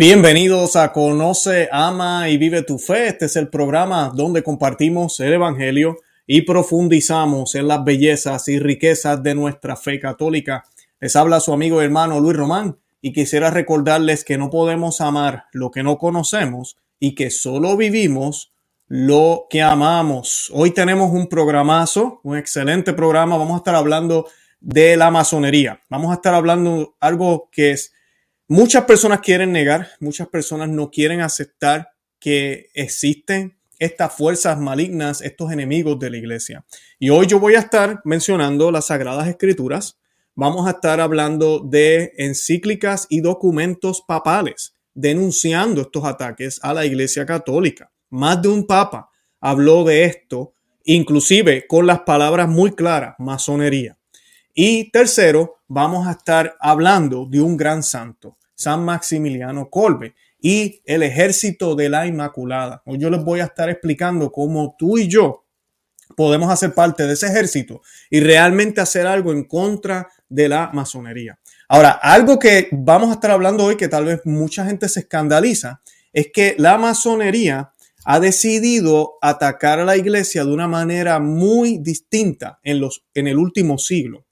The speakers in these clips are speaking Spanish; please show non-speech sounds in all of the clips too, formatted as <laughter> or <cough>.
Bienvenidos a Conoce, Ama y Vive tu Fe. Este es el programa donde compartimos el Evangelio y profundizamos en las bellezas y riquezas de nuestra fe católica. Les habla su amigo y hermano Luis Román y quisiera recordarles que no podemos amar lo que no conocemos y que solo vivimos lo que amamos. Hoy tenemos un programazo, un excelente programa. Vamos a estar hablando de la masonería. Vamos a estar hablando algo que es Muchas personas quieren negar, muchas personas no quieren aceptar que existen estas fuerzas malignas, estos enemigos de la iglesia. Y hoy yo voy a estar mencionando las sagradas escrituras. Vamos a estar hablando de encíclicas y documentos papales denunciando estos ataques a la iglesia católica. Más de un papa habló de esto, inclusive con las palabras muy claras, masonería. Y tercero, vamos a estar hablando de un gran santo, San Maximiliano Colbe y el ejército de la Inmaculada. Hoy yo les voy a estar explicando cómo tú y yo podemos hacer parte de ese ejército y realmente hacer algo en contra de la masonería. Ahora, algo que vamos a estar hablando hoy que tal vez mucha gente se escandaliza es que la masonería ha decidido atacar a la iglesia de una manera muy distinta en, los, en el último siglo.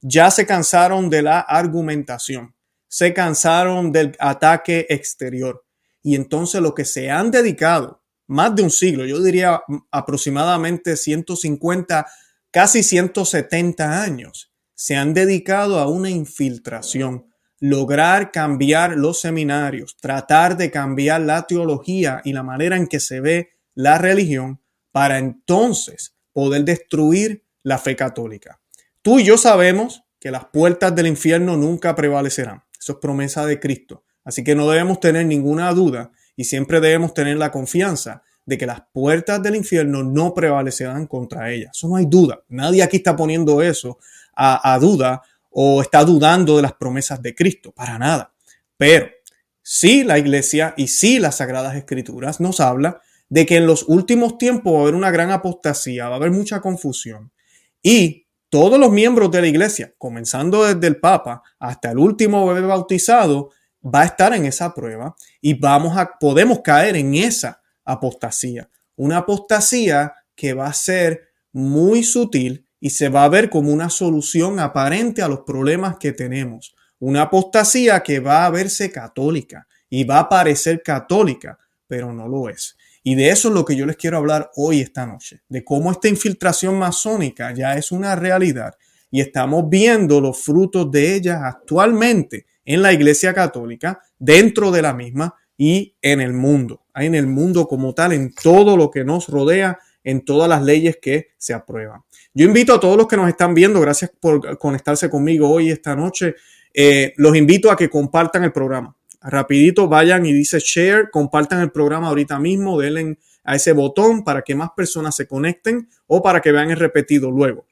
Ya se cansaron de la argumentación se cansaron del ataque exterior. Y entonces lo que se han dedicado, más de un siglo, yo diría aproximadamente 150, casi 170 años, se han dedicado a una infiltración, lograr cambiar los seminarios, tratar de cambiar la teología y la manera en que se ve la religión para entonces poder destruir la fe católica. Tú y yo sabemos que las puertas del infierno nunca prevalecerán. Eso es promesa de Cristo. Así que no debemos tener ninguna duda y siempre debemos tener la confianza de que las puertas del infierno no prevalecerán contra ellas. Eso no hay duda. Nadie aquí está poniendo eso a, a duda o está dudando de las promesas de Cristo. Para nada. Pero sí la iglesia y sí las sagradas escrituras nos habla de que en los últimos tiempos va a haber una gran apostasía, va a haber mucha confusión. Y todos los miembros de la iglesia, comenzando desde el Papa hasta el último bebé bautizado, va a estar en esa prueba y vamos a, podemos caer en esa apostasía. Una apostasía que va a ser muy sutil y se va a ver como una solución aparente a los problemas que tenemos. Una apostasía que va a verse católica y va a parecer católica, pero no lo es. Y de eso es lo que yo les quiero hablar hoy, esta noche, de cómo esta infiltración masónica ya es una realidad y estamos viendo los frutos de ella actualmente en la Iglesia Católica, dentro de la misma y en el mundo, en el mundo como tal, en todo lo que nos rodea, en todas las leyes que se aprueban. Yo invito a todos los que nos están viendo, gracias por conectarse conmigo hoy, esta noche, eh, los invito a que compartan el programa rapidito vayan y dice share, compartan el programa ahorita mismo, denle a ese botón para que más personas se conecten o para que vean el repetido luego.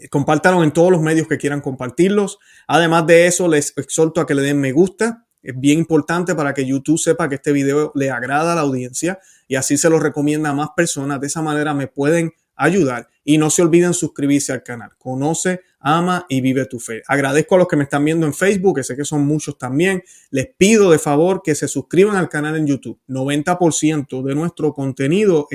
Eh, compártanlo en todos los medios que quieran compartirlos. Además de eso, les exhorto a que le den me gusta. Es bien importante para que YouTube sepa que este video le agrada a la audiencia y así se lo recomienda a más personas. De esa manera me pueden ayudar. Y no se olviden suscribirse al canal. Conoce, ama y vive tu fe. Agradezco a los que me están viendo en Facebook, que sé que son muchos también. Les pido de favor que se suscriban al canal en YouTube. 90% de nuestro contenido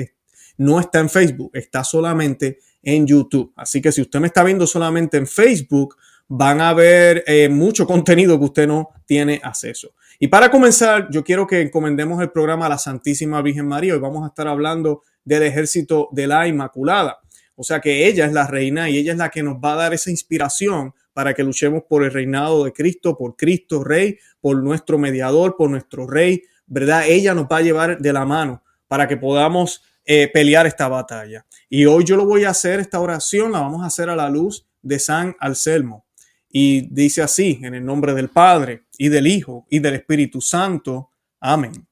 no está en Facebook, está solamente en YouTube. Así que si usted me está viendo solamente en Facebook, van a ver eh, mucho contenido que usted no tiene acceso. Y para comenzar, yo quiero que encomendemos el programa a la Santísima Virgen María. Hoy vamos a estar hablando del ejército de la Inmaculada. O sea que ella es la reina y ella es la que nos va a dar esa inspiración para que luchemos por el reinado de Cristo, por Cristo Rey, por nuestro mediador, por nuestro Rey, ¿verdad? Ella nos va a llevar de la mano para que podamos eh, pelear esta batalla. Y hoy yo lo voy a hacer, esta oración la vamos a hacer a la luz de San Anselmo. Y dice así, en el nombre del Padre y del Hijo y del Espíritu Santo. Amén.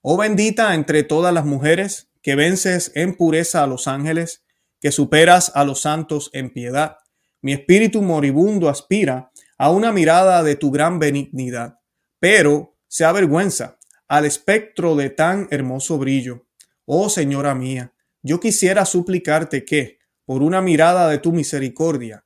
Oh bendita entre todas las mujeres, que vences en pureza a los ángeles, que superas a los santos en piedad. Mi espíritu moribundo aspira a una mirada de tu gran benignidad, pero se avergüenza al espectro de tan hermoso brillo. Oh Señora mía, yo quisiera suplicarte que, por una mirada de tu misericordia,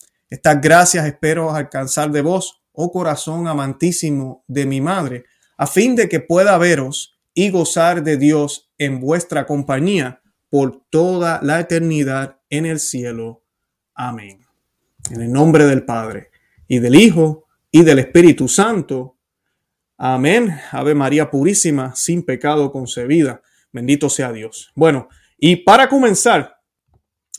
Estas gracias espero alcanzar de vos, oh corazón amantísimo de mi madre, a fin de que pueda veros y gozar de Dios en vuestra compañía por toda la eternidad en el cielo. Amén. En el nombre del Padre y del Hijo y del Espíritu Santo. Amén. Ave María Purísima, sin pecado concebida. Bendito sea Dios. Bueno, y para comenzar,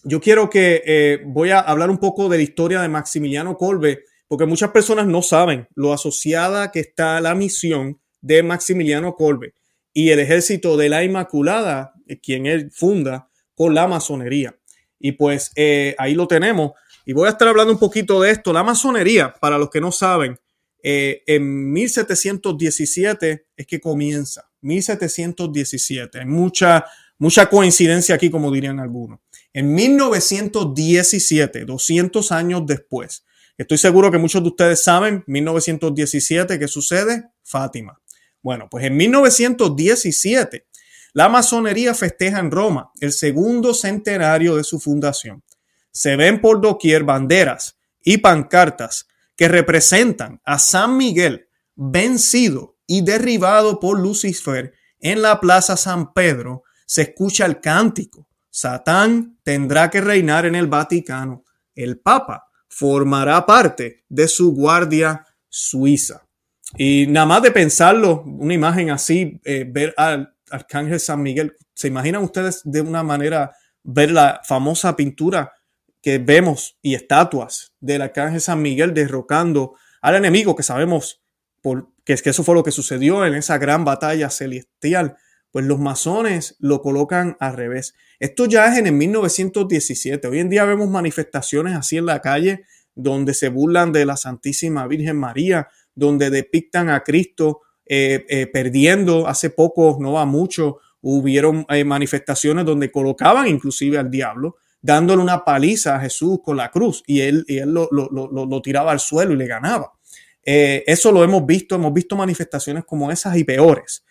yo quiero que eh, voy a hablar un poco de la historia de Maximiliano Kolbe, porque muchas personas no saben lo asociada que está la misión de Maximiliano Kolbe y el ejército de la Inmaculada, eh, quien él funda con la masonería. Y pues eh, ahí lo tenemos. Y voy a estar hablando un poquito de esto. La masonería, para los que no saben, eh, en 1717 es que comienza. 1717. Hay mucha, mucha coincidencia aquí, como dirían algunos. En 1917, 200 años después, estoy seguro que muchos de ustedes saben, 1917, ¿qué sucede? Fátima. Bueno, pues en 1917, la masonería festeja en Roma el segundo centenario de su fundación. Se ven por doquier banderas y pancartas que representan a San Miguel vencido y derribado por Lucifer en la Plaza San Pedro. Se escucha el cántico. Satán tendrá que reinar en el Vaticano. El Papa formará parte de su guardia suiza. Y nada más de pensarlo, una imagen así, eh, ver al Arcángel San Miguel, ¿se imaginan ustedes de una manera ver la famosa pintura que vemos y estatuas del Arcángel San Miguel derrocando al enemigo que sabemos por, que, que eso fue lo que sucedió en esa gran batalla celestial? Pues los masones lo colocan al revés. Esto ya es en el 1917. Hoy en día vemos manifestaciones así en la calle donde se burlan de la Santísima Virgen María, donde depictan a Cristo eh, eh, perdiendo. Hace poco, no va mucho, hubieron eh, manifestaciones donde colocaban inclusive al diablo, dándole una paliza a Jesús con la cruz y él, y él lo, lo, tiraba al suelo y le ganaba. eso lo hemos visto, hemos visto manifestaciones como esas y peores,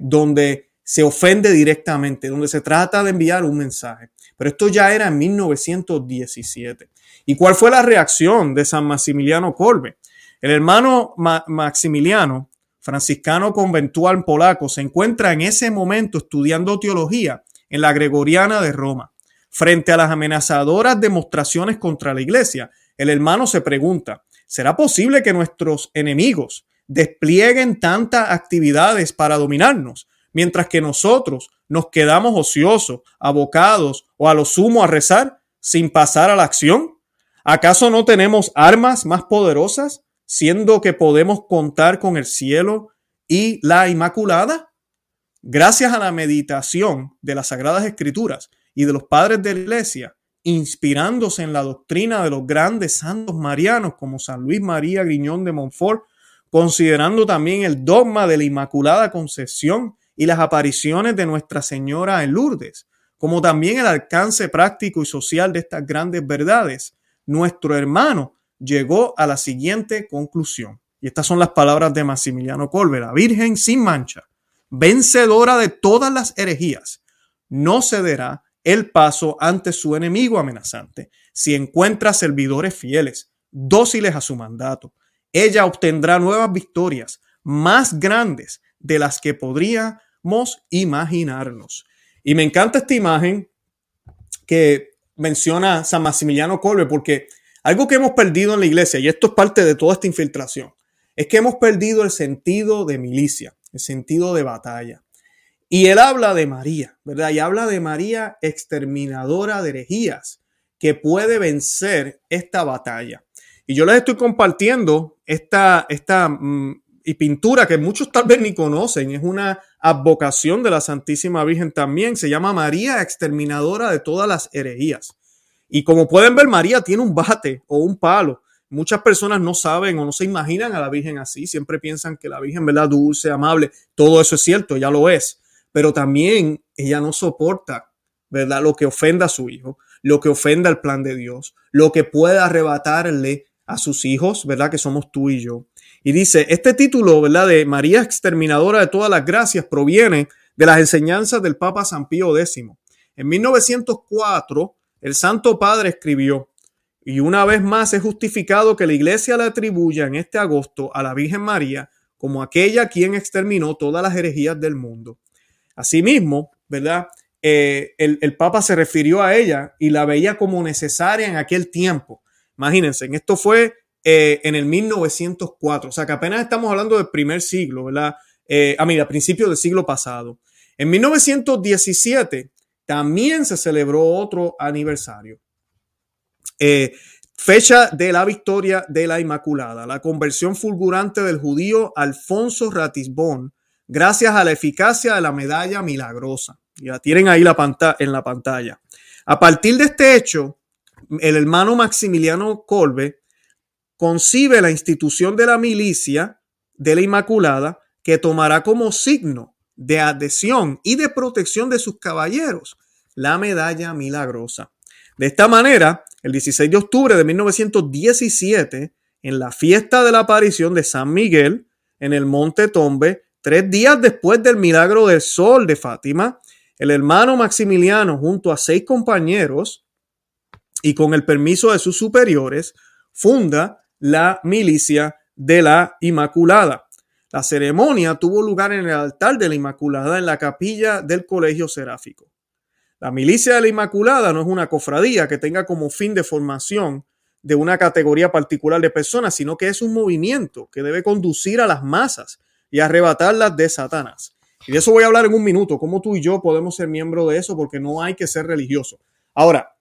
donde se ofende directamente, donde se trata de enviar un mensaje. Pero esto ya era en 1917. ¿Y cuál fue la reacción de San Maximiliano Kolbe? El hermano Maximiliano, franciscano conventual polaco, se encuentra en ese momento estudiando teología en la Gregoriana de Roma. Frente a las amenazadoras demostraciones contra la iglesia, el hermano se pregunta, ¿será posible que nuestros enemigos desplieguen tantas actividades para dominarnos, mientras que nosotros nos quedamos ociosos, abocados o a lo sumo a rezar sin pasar a la acción? ¿Acaso no tenemos armas más poderosas? siendo que podemos contar con el cielo y la Inmaculada? Gracias a la meditación de las Sagradas Escrituras y de los padres de la Iglesia, inspirándose en la doctrina de los grandes santos marianos como San Luis María Griñón de Montfort, considerando también el dogma de la Inmaculada Concepción y las apariciones de Nuestra Señora en Lourdes, como también el alcance práctico y social de estas grandes verdades, nuestro hermano llegó a la siguiente conclusión. Y estas son las palabras de Maximiliano Colbe, la Virgen sin mancha, vencedora de todas las herejías, no cederá el paso ante su enemigo amenazante si encuentra servidores fieles, dóciles a su mandato. Ella obtendrá nuevas victorias más grandes de las que podríamos imaginarnos. Y me encanta esta imagen que menciona San Maximiliano Colbe porque algo que hemos perdido en la iglesia, y esto es parte de toda esta infiltración, es que hemos perdido el sentido de milicia, el sentido de batalla. Y él habla de María, ¿verdad? Y habla de María exterminadora de herejías, que puede vencer esta batalla. Y yo les estoy compartiendo esta, esta mm, y pintura que muchos tal vez ni conocen. Es una advocación de la Santísima Virgen también. Se llama María exterminadora de todas las herejías. Y como pueden ver, María tiene un bate o un palo. Muchas personas no saben o no se imaginan a la Virgen así, siempre piensan que la Virgen, ¿verdad? Dulce, amable, todo eso es cierto, ya lo es, pero también ella no soporta, ¿verdad? Lo que ofenda a su hijo, lo que ofenda al plan de Dios, lo que pueda arrebatarle a sus hijos, ¿verdad? Que somos tú y yo. Y dice, este título, ¿verdad? De María exterminadora de todas las gracias proviene de las enseñanzas del Papa San Pío X. En 1904, el Santo Padre escribió, y una vez más es justificado que la Iglesia le atribuya en este agosto a la Virgen María como aquella quien exterminó todas las herejías del mundo. Asimismo, ¿verdad? Eh, el, Papa se refirió a ella y la veía como necesaria en aquel tiempo. Imagínense, esto fue eh, en el 1904, o sea que apenas estamos hablando del primer siglo, ¿verdad? Eh, a mí, a principios del siglo pasado. En 1917 también se celebró otro aniversario. Eh, fecha de la victoria de la Inmaculada, la conversión fulgurante del judío Alfonso Ratisbón, gracias a la eficacia de la medalla milagrosa. Ya tienen ahí la en la pantalla. A partir de este hecho, el hermano Maximiliano Colbe concibe la institución de la milicia de la Inmaculada que tomará como signo de adhesión y de protección de sus caballeros la medalla milagrosa. De esta manera, el 16 de octubre de 1917, en la fiesta de la aparición de San Miguel en el Monte Tombe, tres días después del milagro del sol de Fátima, el hermano Maximiliano, junto a seis compañeros y con el permiso de sus superiores, funda la milicia de la Inmaculada. La ceremonia tuvo lugar en el altar de la Inmaculada en la capilla del Colegio Seráfico. La milicia de la Inmaculada no es una cofradía que tenga como fin de formación de una categoría particular de personas, sino que es un movimiento que debe conducir a las masas y arrebatarlas de Satanás. Y de eso voy a hablar en un minuto, cómo tú y yo podemos ser miembros de eso, porque no hay que ser religioso. Ahora,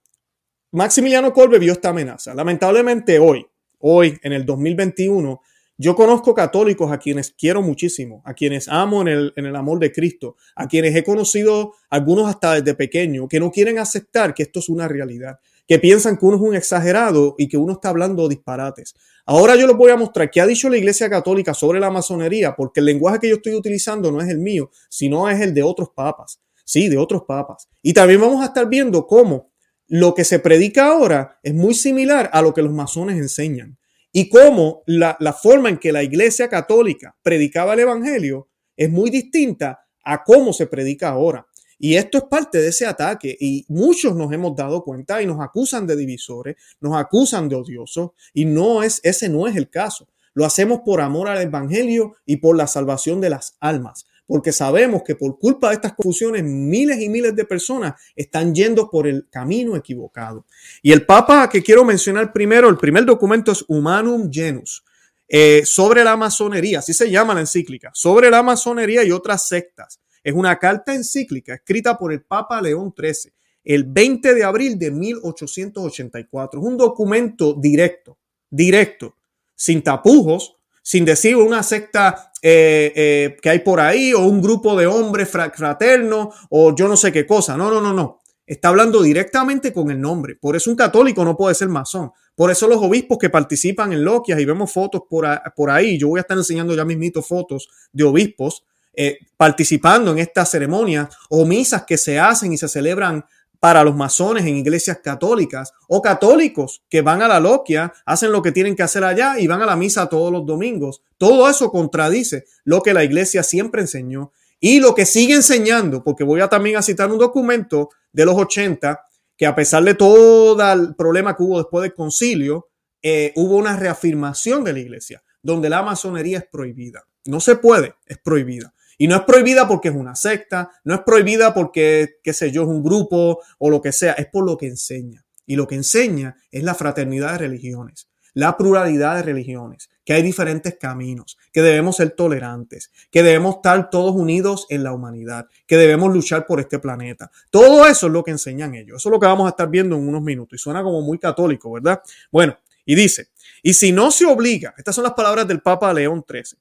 Maximiliano Kolbe vio esta amenaza. Lamentablemente hoy, hoy en el 2021, yo conozco católicos a quienes quiero muchísimo, a quienes amo en el, en el, amor de Cristo, a quienes he conocido algunos hasta desde pequeño, que no quieren aceptar que esto es una realidad, que piensan que uno es un exagerado y que uno está hablando disparates. Ahora yo les voy a mostrar qué ha dicho la Iglesia Católica sobre la masonería, porque el lenguaje que yo estoy utilizando no es el mío, sino es el de otros papas. Sí, de otros papas. Y también vamos a estar viendo cómo lo que se predica ahora es muy similar a lo que los masones enseñan y cómo la, forma en que la Iglesia Católica predicaba el Evangelio es muy distinta a cómo se predica ahora. Y esto es parte de ese ataque y muchos nos hemos dado cuenta y nos acusan de divisores, nos acusan de odiosos y no es ese no es el caso. Lo hacemos por amor al evangelio y por la salvación de las almas porque sabemos que por culpa de estas confusiones miles y miles de personas están yendo por el camino equivocado. Y el Papa que quiero mencionar primero, el primer documento es Humanum Genus, eh, sobre la masonería, así se llama la encíclica, sobre la masonería y otras sectas. Es una carta encíclica escrita por el Papa León XIII el 20 de abril de 1884. Es un documento directo, directo, sin tapujos, sin decir una secta eh, eh, que hay por ahí o un grupo de hombres fraternos o yo no sé qué cosa. No, no, no, no. Está hablando directamente con el nombre. Por eso un católico no puede ser masón. Por eso los obispos que participan en loquias y vemos fotos por, por ahí, yo voy a estar enseñando ya mismito fotos de obispos eh, participando en esta ceremonia o misas que se hacen y se celebran para los masones en iglesias católicas o católicos que van a la loquia, hacen lo que tienen que hacer allá y van a la misa todos los domingos. Todo eso contradice lo que la iglesia siempre enseñó y lo que sigue enseñando, porque voy a también a citar un documento de los 80 que a pesar de todo el problema que hubo después del concilio, eh, hubo una reafirmación de la iglesia, donde la masonería es prohibida. No se puede, es prohibida. Y no es prohibida porque es una secta, no es prohibida porque, qué sé yo, es un grupo o lo que sea, es por lo que enseña. Y lo que enseña es la fraternidad de religiones, la pluralidad de religiones, que hay diferentes caminos, que debemos ser tolerantes, que debemos estar todos unidos en la humanidad, que debemos luchar por este planeta. Todo eso es lo que enseñan ellos. Eso es lo que vamos a estar viendo en unos minutos. Y suena como muy católico, ¿verdad? Bueno, y dice, y si no se obliga, estas son las palabras del Papa León XIII,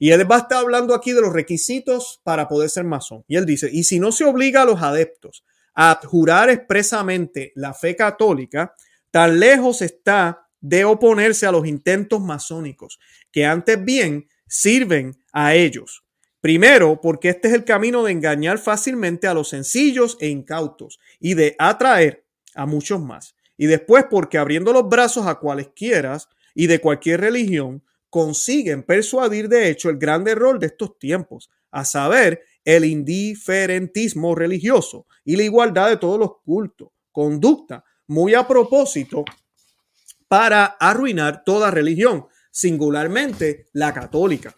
y él va a estar hablando aquí de los requisitos para poder ser masón. Y él dice, y si no se obliga a los adeptos a jurar expresamente la fe católica, tan lejos está de oponerse a los intentos masónicos, que antes bien sirven a ellos. Primero, porque este es el camino de engañar fácilmente a los sencillos e incautos y de atraer a muchos más. Y después, porque abriendo los brazos a cualesquiera y de cualquier religión, consiguen persuadir de hecho el gran error de estos tiempos, a saber, el indiferentismo religioso y la igualdad de todos los cultos, conducta muy a propósito para arruinar toda religión, singularmente la católica,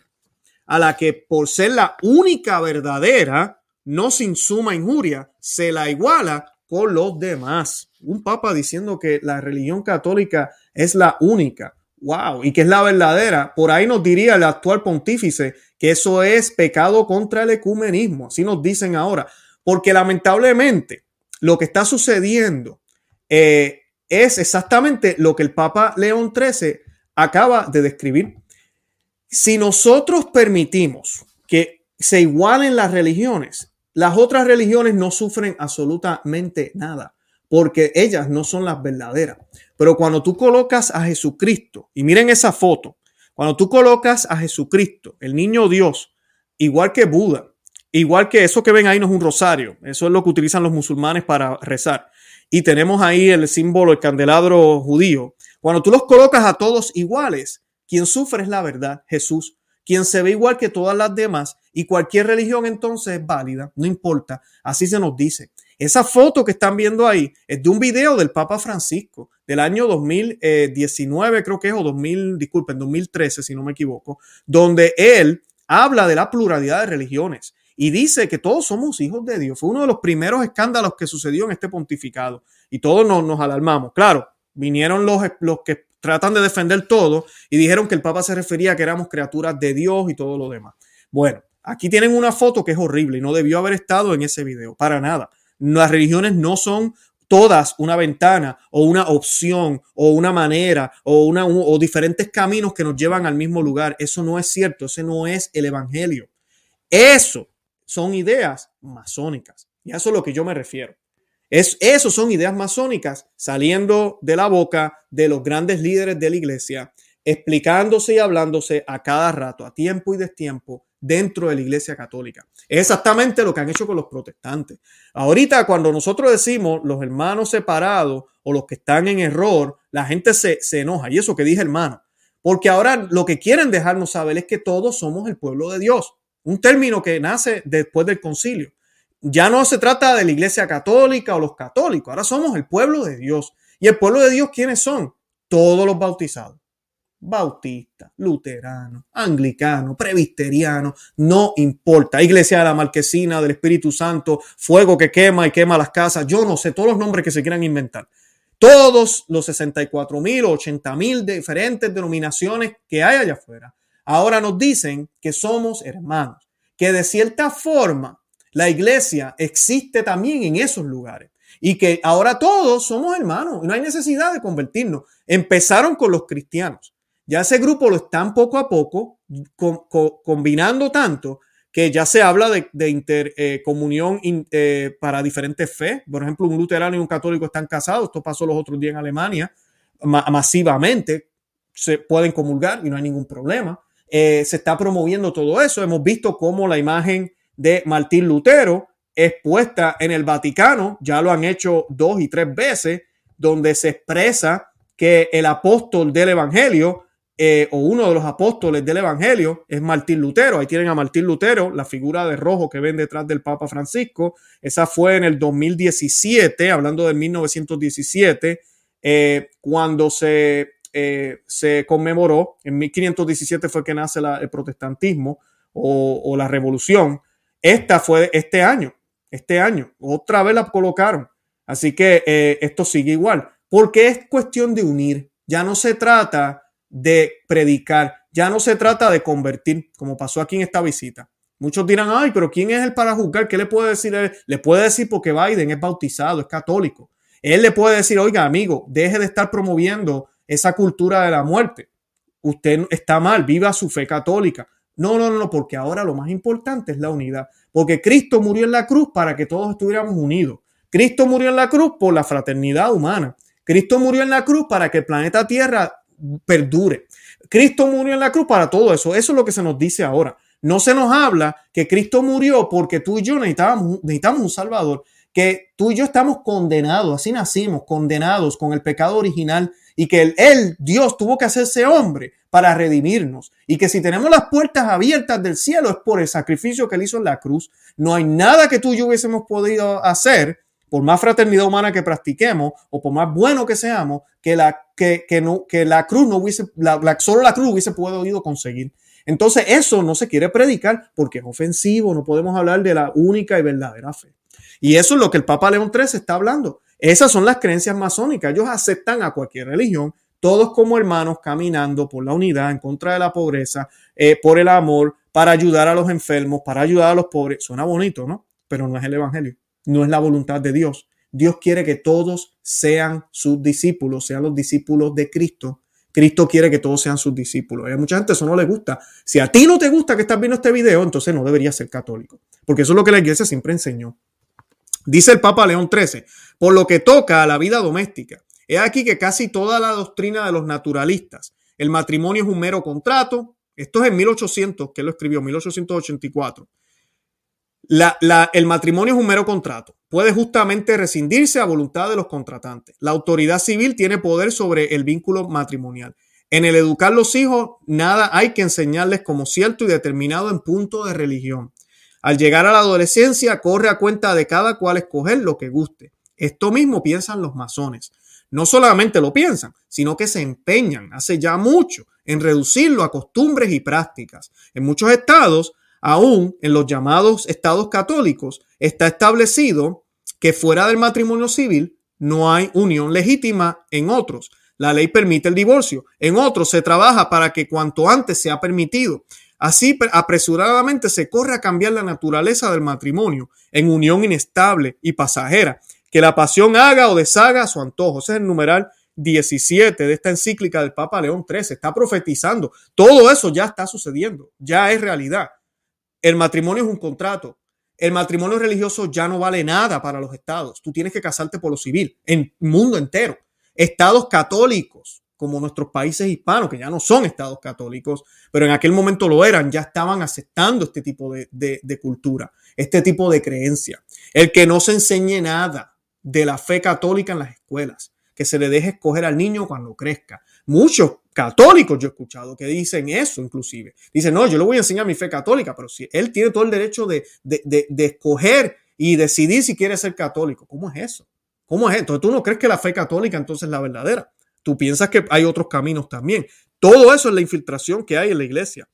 a la que por ser la única verdadera, no sin suma injuria, se la iguala con los demás. Un papa diciendo que la religión católica es la única. Wow, y que es la verdadera. Por ahí nos diría el actual pontífice que eso es pecado contra el ecumenismo. Así nos dicen ahora. Porque lamentablemente lo que está sucediendo eh, es exactamente lo que el Papa León XIII acaba de describir. Si nosotros permitimos que se igualen las religiones, las otras religiones no sufren absolutamente nada, porque ellas no son las verdaderas. Pero cuando tú colocas a Jesucristo, y miren esa foto, cuando tú colocas a Jesucristo, el niño Dios, igual que Buda, igual que eso que ven ahí no es un rosario, eso es lo que utilizan los musulmanes para rezar. Y tenemos ahí el símbolo, el candelabro judío. Cuando tú los colocas a todos iguales, quien sufre es la verdad, Jesús. Quien se ve igual que todas las demás y cualquier religión entonces es válida, no importa. Así se nos dice. Esa foto que están viendo ahí es de un video del Papa Francisco del año 2019, creo que es, o 2000, disculpen, 2013, si no me equivoco, donde él habla de la pluralidad de religiones y dice que todos somos hijos de Dios. Fue uno de los primeros escándalos que sucedió en este pontificado y todos nos, nos alarmamos. Claro, vinieron los, los que tratan de defender todo y dijeron que el Papa se refería a que éramos criaturas de Dios y todo lo demás. Bueno, aquí tienen una foto que es horrible y no debió haber estado en ese video, para nada. Las religiones no son todas una ventana o una opción o una manera o, una, o diferentes caminos que nos llevan al mismo lugar. Eso no es cierto, ese no es el Evangelio. Eso son ideas masónicas. Y a eso es a lo que yo me refiero. Es, son ideas masónicas saliendo de la boca de los grandes líderes de la iglesia, explicándose y hablándose a cada rato, a tiempo y destiempo, dentro de la iglesia católica. Es exactamente lo que han hecho con los protestantes. Ahorita cuando nosotros decimos los hermanos separados o los que están en error, la gente se, se enoja. Y eso que dije hermano, porque ahora lo que quieren dejarnos saber es que todos somos el pueblo de Dios un término que nace después del concilio. Ya no se trata de la iglesia católica o los católicos, ahora somos el pueblo de Dios. ¿Y el pueblo de Dios quiénes son? Todos los bautizados. Bautistas, luteranos, anglicanos, presbiterianos, no importa. Iglesia de la Marquesina, del Espíritu Santo, fuego que quema y quema las casas, yo no sé, todos los nombres que se quieran inventar. Todos los 64 mil o 80 mil diferentes denominaciones que hay allá afuera ahora nos dicen que somos hermanos, que de cierta forma la iglesia existe también en esos lugares y que ahora todos somos hermanos no hay necesidad de convertirnos. Empezaron con los cristianos. Ya ese grupo lo están poco a poco combinando tanto que ya se habla de, intercomunión eh, eh, para diferentes fe. Por ejemplo, un luterano y un católico están casados. Esto pasó los otros días en Alemania masivamente. Se pueden comulgar y no hay ningún problema. Eh, se está promoviendo todo eso. Hemos visto cómo la imagen de Martín Lutero es puesta en el Vaticano, ya lo han hecho dos y tres veces, donde se expresa que el apóstol del Evangelio eh, o uno de los apóstoles del Evangelio es Martín Lutero. Ahí tienen a Martín Lutero, la figura de rojo que ven detrás del Papa Francisco. Esa fue en el 2017, hablando de 1917, eh, cuando se eh, se conmemoró, en 1517 fue que nace el protestantismo o, la revolución. Esta fue este año, este año, otra vez la colocaron. Así que esto sigue igual, porque es cuestión de unir. Ya no se trata de predicar, ya no se trata de convertir, como pasó aquí en esta visita. Muchos dirán, ay, pero ¿quién es el para juzgar? ¿Qué le puede decir? Le puede decir porque Biden es bautizado, es católico. Él le puede decir, oiga, amigo, deje de estar promoviendo esa cultura de la muerte. Usted está mal, viva su fe católica. No, no, no, porque ahora lo más importante es la unidad. Porque Cristo murió en la cruz para que todos estuviéramos unidos. Cristo murió en la cruz por la fraternidad humana. Cristo murió en la cruz para que el planeta Tierra perdure. Cristo murió en la cruz para todo eso. Eso es lo que se nos dice ahora. No se nos habla que Cristo murió porque tú y yo necesitábamos, necesitamos un Salvador, que tú y yo estamos condenados, así nacimos, condenados con el pecado original y que él, Dios, tuvo que hacerse hombre para redimirnos y que si tenemos las puertas abiertas del cielo es por el sacrificio que él hizo en la cruz. No hay nada que tú y yo hubiésemos podido hacer por más fraternidad humana que practiquemos o por más bueno que seamos, que la, que, no, que la cruz no hubiese, la, solo la cruz hubiese podido conseguir. Entonces eso no se quiere predicar porque es ofensivo, no podemos hablar de la única y verdadera fe. Y eso es lo que el Papa León XIII está hablando. Esas son las creencias masónicas. Ellos aceptan a cualquier religión, todos como hermanos caminando por la unidad, en contra de la pobreza, eh, por el amor, para ayudar a los enfermos, para ayudar a los pobres. Suena bonito, ¿no? Pero no es el Evangelio no es la voluntad de Dios. Dios quiere que todos sean sus discípulos, sean los discípulos de Cristo. Cristo quiere que todos sean sus discípulos. Y a mucha gente eso no le gusta. Si a ti no te gusta que estás viendo este video, entonces no deberías ser católico. Porque eso es lo que la iglesia siempre enseñó. Dice el Papa León XIII, por lo que toca a la vida doméstica. He aquí que casi toda la doctrina de los naturalistas, el matrimonio es un mero contrato, esto es en 1800, que lo escribió, 1884 el matrimonio es un mero contrato. Puede justamente rescindirse a voluntad de los contratantes. La autoridad civil tiene poder sobre el vínculo matrimonial. En el educar los hijos, nada hay que enseñarles como cierto y determinado en punto de religión. Al llegar a la adolescencia, corre a cuenta de cada cual escoger lo que guste. Esto mismo piensan los masones. No solamente lo piensan, sino que se empeñan hace ya mucho en reducirlo a costumbres y prácticas. En muchos estados, Aún en los llamados estados católicos está establecido que fuera del matrimonio civil no hay unión legítima en otros. La ley permite el divorcio. En otros se trabaja para que cuanto antes sea permitido. Así apresuradamente se corre a cambiar la naturaleza del matrimonio en unión inestable y pasajera, que la pasión haga o deshaga a su antojo. Ese es el numeral 17 de esta encíclica del Papa León XIII. Está profetizando. Todo eso ya está sucediendo, ya es realidad. El matrimonio es un contrato. El matrimonio religioso ya no vale nada para los estados. Tú tienes que casarte por lo civil, en mundo entero. Estados católicos, como nuestros países hispanos, que ya no son estados católicos, pero en aquel momento lo eran, ya estaban aceptando este tipo de, de cultura, este tipo de creencia. El que no se enseñe nada de la fe católica en las escuelas, que se le deje escoger al niño cuando crezca. Muchos católicos yo he escuchado que dicen eso inclusive. Dicen, no, yo le voy a enseñar mi fe católica, pero si él tiene todo el derecho de, escoger y decidir si quiere ser católico. ¿Cómo es eso? ¿Cómo es esto? Tú no crees que la fe católica entonces es la verdadera. Tú piensas que hay otros caminos también. Todo eso es la infiltración que hay en la iglesia.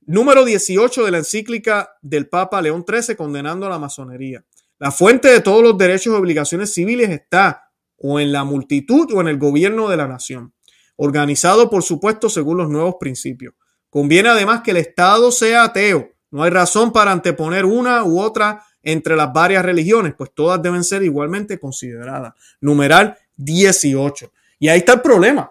Número 18 de la encíclica del Papa León XIII condenando a la masonería. La fuente de todos los derechos y obligaciones civiles está o en la multitud o en el gobierno de la nación organizado por supuesto según los nuevos principios. Conviene además que el Estado sea ateo. No hay razón para anteponer una u otra entre las varias religiones, pues todas deben ser igualmente consideradas. Numeral 18. Y ahí está el problema.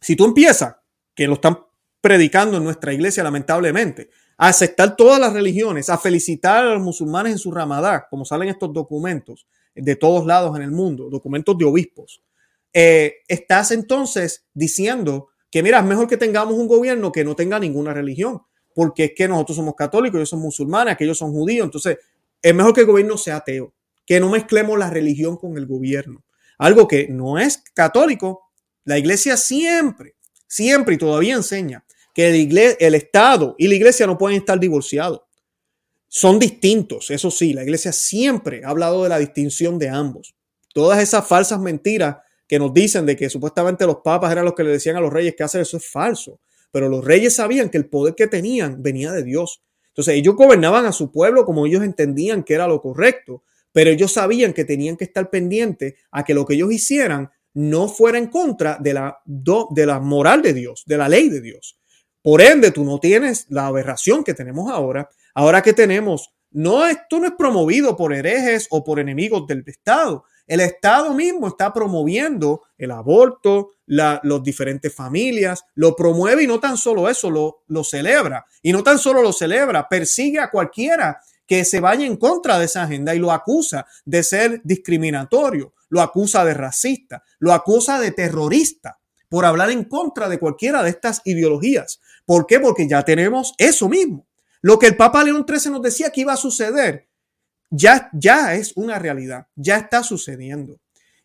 Si tú empiezas, que lo están predicando en nuestra iglesia lamentablemente, a aceptar todas las religiones, a felicitar a los musulmanes en su ramadá, como salen estos documentos de todos lados en el mundo, documentos de obispos, eh, estás entonces diciendo que, mira, es mejor que tengamos un gobierno que no tenga ninguna religión, porque es que nosotros somos católicos, ellos son musulmanes, aquellos son judíos, entonces es mejor que el gobierno sea ateo, que no mezclemos la religión con el gobierno. Algo que no es católico, la iglesia siempre, siempre y todavía enseña que el, el Estado y la iglesia no pueden estar divorciados. Son distintos, eso sí, la iglesia siempre ha hablado de la distinción de ambos. Todas esas falsas mentiras que nos dicen de que supuestamente los papas eran los que le decían a los reyes que hacer, eso es falso. Pero los reyes sabían que el poder que tenían venía de Dios. Entonces ellos gobernaban a su pueblo como ellos entendían que era lo correcto, pero ellos sabían que tenían que estar pendientes a que lo que ellos hicieran no fuera en contra de la, de la moral de Dios, de la ley de Dios. Por ende, tú no tienes la aberración que tenemos ahora. Ahora que tenemos, no, esto no es promovido por herejes o por enemigos del Estado. El Estado mismo está promoviendo el aborto, las diferentes familias, lo promueve y no tan solo eso, lo, lo celebra. Y no tan solo lo celebra, persigue a cualquiera que se vaya en contra de esa agenda y lo acusa de ser discriminatorio. lo acusa de racista, lo acusa de terrorista por hablar en contra de cualquiera de estas ideologías. ¿Por qué? Porque ya tenemos eso mismo. Lo que el Papa León XIII nos decía que iba a suceder, ya, ya es una realidad, ya está sucediendo.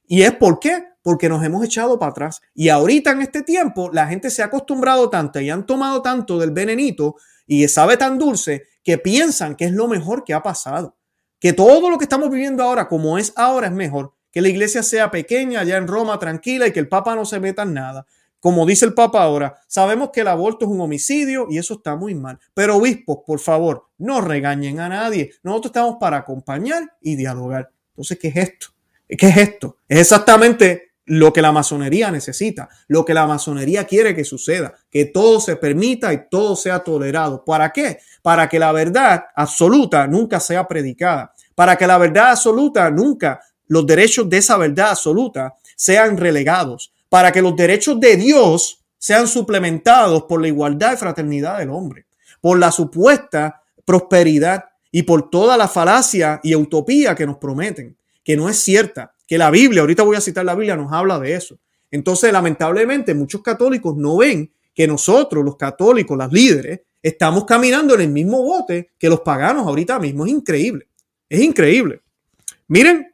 ¿Y es por qué? Porque nos hemos echado para atrás. Y ahorita en este tiempo la gente se ha acostumbrado tanto y han tomado tanto del venenito y sabe tan dulce que piensan que es lo mejor que ha pasado. Que todo lo que estamos viviendo ahora, como es ahora, es mejor. Que la iglesia sea pequeña allá en Roma, tranquila y que el Papa no se meta en nada. Como dice el Papa ahora, sabemos que el aborto es un homicidio y eso está muy mal. Pero obispos, por favor, no regañen a nadie. Nosotros estamos para acompañar y dialogar. Entonces, ¿qué es esto? ¿Qué es esto? Es exactamente lo que la masonería necesita, lo que la masonería quiere que suceda, que todo se permita y todo sea tolerado. ¿Para qué? Para que la verdad absoluta nunca sea predicada, para que la verdad absoluta nunca, los derechos de esa verdad absoluta sean relegados, para que los derechos de Dios sean suplementados por la igualdad y fraternidad del hombre, por la supuesta prosperidad y por toda la falacia y utopía que nos prometen, que no es cierta que la Biblia, ahorita voy a citar la Biblia, nos habla de eso. Entonces, lamentablemente, muchos católicos no ven que nosotros, los católicos, las líderes, estamos caminando en el mismo bote que los paganos ahorita mismo. Es increíble. Es increíble. Miren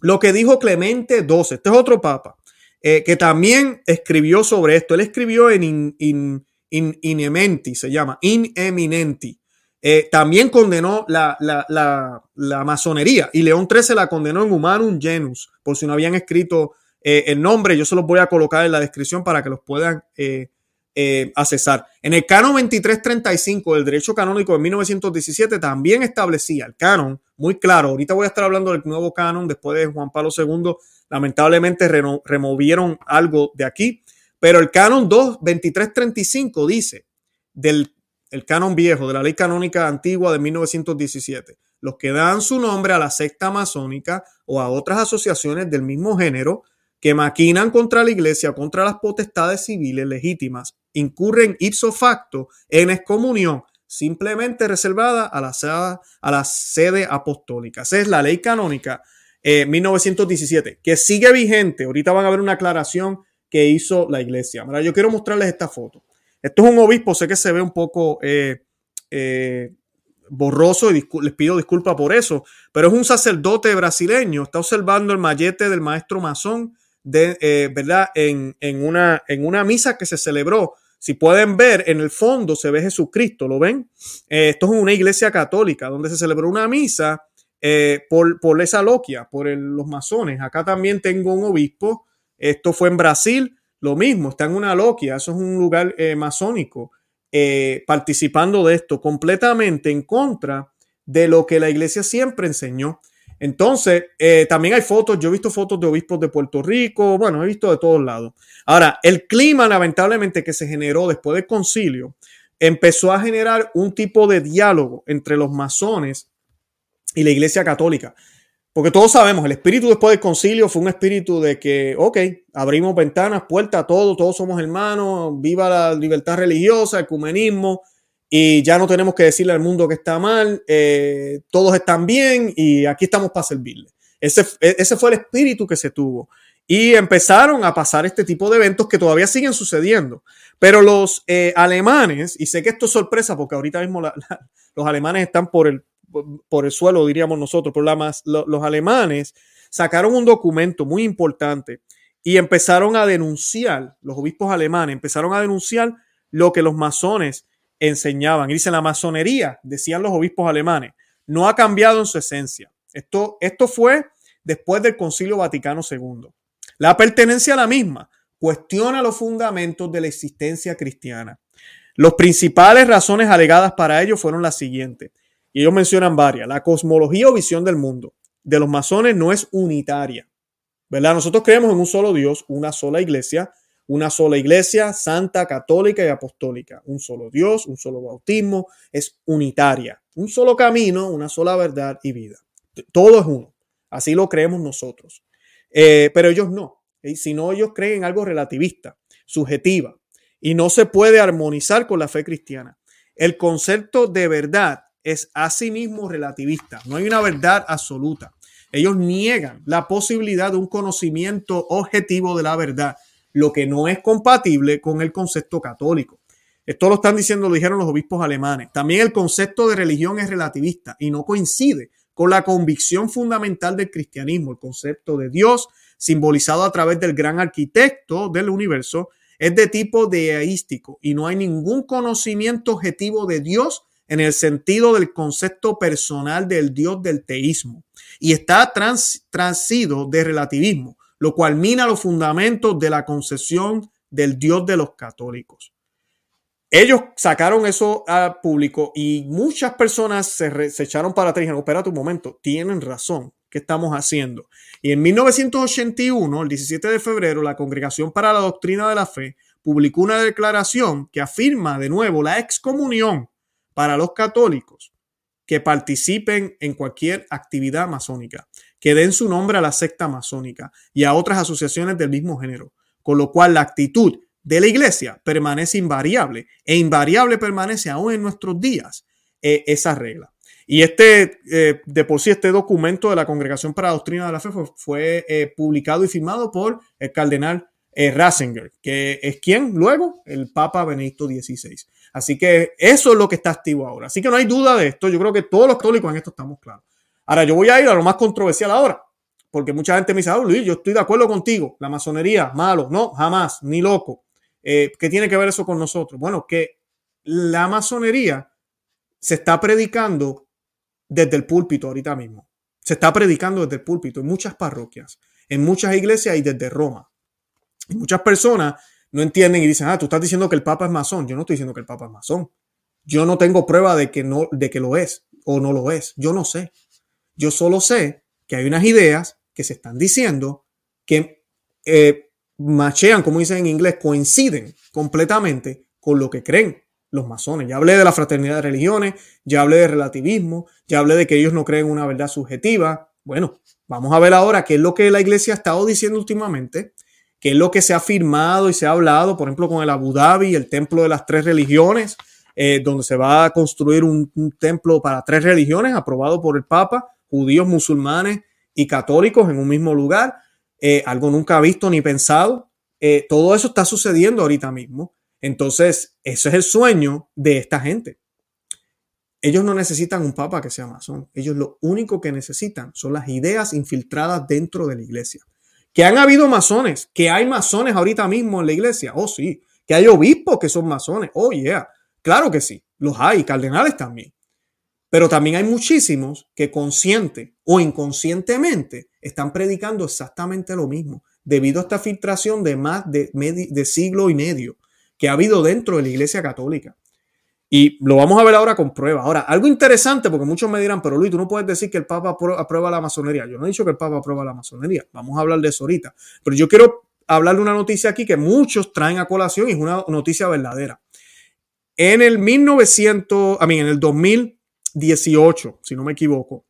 lo que dijo Clemente XII. Este es otro papa eh, que también escribió sobre esto. Él escribió en in, in, in, Inementi, se llama Ineminenti. Eh, también condenó la, masonería y León XIII la condenó en Humanum Genus, por si no habían escrito eh, el nombre, yo se los voy a colocar en la descripción para que los puedan accesar. En el canon 2335 del derecho canónico de 1917 también establecía el canon muy claro. Ahorita voy a estar hablando del nuevo canon después de Juan Pablo II. Lamentablemente removieron algo de aquí, pero el canon 2 2335 dice del el canon viejo de la ley canónica antigua de 1917, los que dan su nombre a la secta masónica o a otras asociaciones del mismo género que maquinan contra la iglesia, contra las potestades civiles legítimas, incurren ipso facto en excomunión simplemente reservada a la, a sede apostólica. Esa es la ley canónica 1917, eh, que sigue vigente. Ahorita van a ver una aclaración que hizo la iglesia. Yo quiero mostrarles esta foto. Esto es un obispo, sé que se ve un poco eh, eh, borroso y les pido disculpas por eso, pero es un sacerdote brasileño, está observando el mallete del maestro masón, de, ¿verdad? En, una, en una misa que se celebró. Si pueden ver, en el fondo se ve Jesucristo, ¿lo ven? esto es una iglesia católica donde se celebró una misa por, por, esa loquia, por los masones. Acá también tengo un obispo, esto fue en Brasil, lo mismo, está en una loquia, eso es un lugar eh, masónico, eh, participando de esto completamente en contra de lo que la iglesia siempre enseñó. Entonces, eh, también hay fotos, yo he visto fotos de obispos de Puerto Rico, bueno, he visto de todos lados. Ahora, el clima lamentablemente que se generó después del concilio empezó a generar un tipo de diálogo entre los masones y la iglesia católica. Porque todos sabemos, el espíritu después del concilio fue un espíritu de que, ok, abrimos ventanas, puertas, todo, todos somos hermanos, viva la libertad religiosa, el ecumenismo, y ya no tenemos que decirle al mundo que está mal, eh, todos están bien y aquí estamos para servirle. Ese, ese fue el espíritu que se tuvo. Y empezaron a pasar este tipo de eventos que todavía siguen sucediendo. Pero los eh, alemanes, y sé que esto es sorpresa porque ahorita mismo los alemanes están por el, por el suelo, diríamos nosotros, por la más, los alemanes sacaron un documento muy importante y empezaron a denunciar, los obispos alemanes empezaron a denunciar lo que los masones enseñaban. Y dicen, la masonería, decían los obispos alemanes, no ha cambiado en su esencia. Esto, esto fue después del Concilio Vaticano II. La pertenencia a la misma cuestiona los fundamentos de la existencia cristiana. Las principales razones alegadas para ello fueron las siguientes. Y ellos mencionan varias. La cosmología o visión del mundo de los masones no es unitaria. ¿Verdad? Nosotros creemos en un solo Dios, una sola iglesia, una sola iglesia santa, católica y apostólica. Un solo Dios, un solo bautismo, es unitaria. Un solo camino, una sola verdad y vida. Todo es uno. Así lo creemos nosotros. Eh, pero ellos no. Si no, ellos creen algo relativista, subjetiva, y no se puede armonizar con la fe cristiana. El concepto de verdad es asimismo relativista. No hay una verdad absoluta. Ellos niegan la posibilidad de un conocimiento objetivo de la verdad, lo que no es compatible con el concepto católico. Esto lo están diciendo, lo dijeron los obispos alemanes. También el concepto de religión es relativista y no coincide con la convicción fundamental del cristianismo, el concepto de Dios, simbolizado a través del gran arquitecto del universo, es de tipo deístico y no hay ningún conocimiento objetivo de Dios en el sentido del concepto personal del Dios del teísmo y está trans, transido de relativismo, lo cual mina los fundamentos de la concepción del Dios de los católicos. Ellos sacaron eso al público y muchas personas se, echaron para atrás y dijeron, espérate un momento, tienen razón, ¿qué estamos haciendo? Y en 1981, el 17 de febrero, la Congregación para la Doctrina de la Fe publicó una declaración que afirma de nuevo la excomunión para los católicos que participen en cualquier actividad masónica, que den su nombre a la secta masónica y a otras asociaciones del mismo género, con lo cual la actitud de la iglesia permanece invariable e invariable permanece aún en nuestros días eh, esa regla. Y este, eh, de por sí, este documento de la Congregación para la Doctrina de la Fe fue, eh, publicado y firmado por el cardenal Ratzinger, que es quien luego el Papa Benedicto XVI. Así que eso es lo que está activo ahora. Así que no hay duda de esto. Yo creo que todos los católicos en esto estamos claros. Ahora, yo voy a ir a lo más controversial ahora, porque mucha gente me dice, ah, Luis, yo estoy de acuerdo contigo. La masonería, malo. No, jamás, ni loco. ¿Qué tiene que ver eso con nosotros? Bueno, que la masonería se está predicando desde el púlpito ahorita mismo. Se está predicando desde el púlpito en muchas parroquias, en muchas iglesias y desde Roma. Muchas personas no entienden y dicen, ah, tú estás diciendo que el Papa es masón. Yo no estoy diciendo que el Papa es masón. Yo no tengo prueba de que, no, de que lo es o no lo es. Yo no sé. Yo solo sé que hay unas ideas que se están diciendo que eh, machean, como dicen en inglés, coinciden completamente con lo que creen los masones. Ya hablé de la fraternidad de religiones, ya hablé de relativismo, ya hablé de que ellos no creen una verdad subjetiva. Bueno, vamos a ver ahora qué es lo que la iglesia ha estado diciendo últimamente, qué es lo que se ha firmado y se ha hablado, por ejemplo, con el Abu Dhabi, el templo de las tres religiones, eh, donde se va a construir un, templo para tres religiones aprobado por el Papa, judíos, musulmanes y católicos en un mismo lugar, eh, algo nunca visto ni pensado. Eh, todo eso está sucediendo ahorita mismo. Entonces, ese es el sueño de esta gente. Ellos no necesitan un papa que sea masón. Ellos lo único que necesitan son las ideas infiltradas dentro de la iglesia. Que han habido masones, que hay masones ahorita mismo en la iglesia. Oh, sí. Que hay obispos que son masones. Oh, yeah. Claro que sí. Los hay, cardenales también. Pero también hay muchísimos que consciente o inconscientemente están predicando exactamente lo mismo, debido a esta filtración de más de, de siglo y medio que ha habido dentro de la Iglesia Católica. Y lo vamos a ver ahora con pruebas. Ahora, algo interesante, porque muchos me dirán, pero Luis, tú no puedes decir que el Papa aprueba la masonería. Yo no he dicho que el Papa aprueba la masonería. Vamos a hablar de eso ahorita. Pero yo quiero hablar de una noticia aquí que muchos traen a colación y es una noticia verdadera. En el 1900, a mí, en el 2018, si no me equivoco,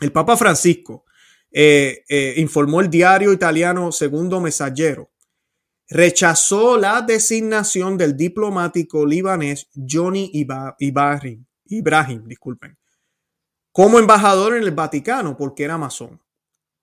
el Papa Francisco eh, eh, informó el diario italiano Segundo Messaggero rechazó la designación del diplomático libanés Johnny Ibrahim, Ibrahim disculpen, como embajador en el Vaticano porque era masón.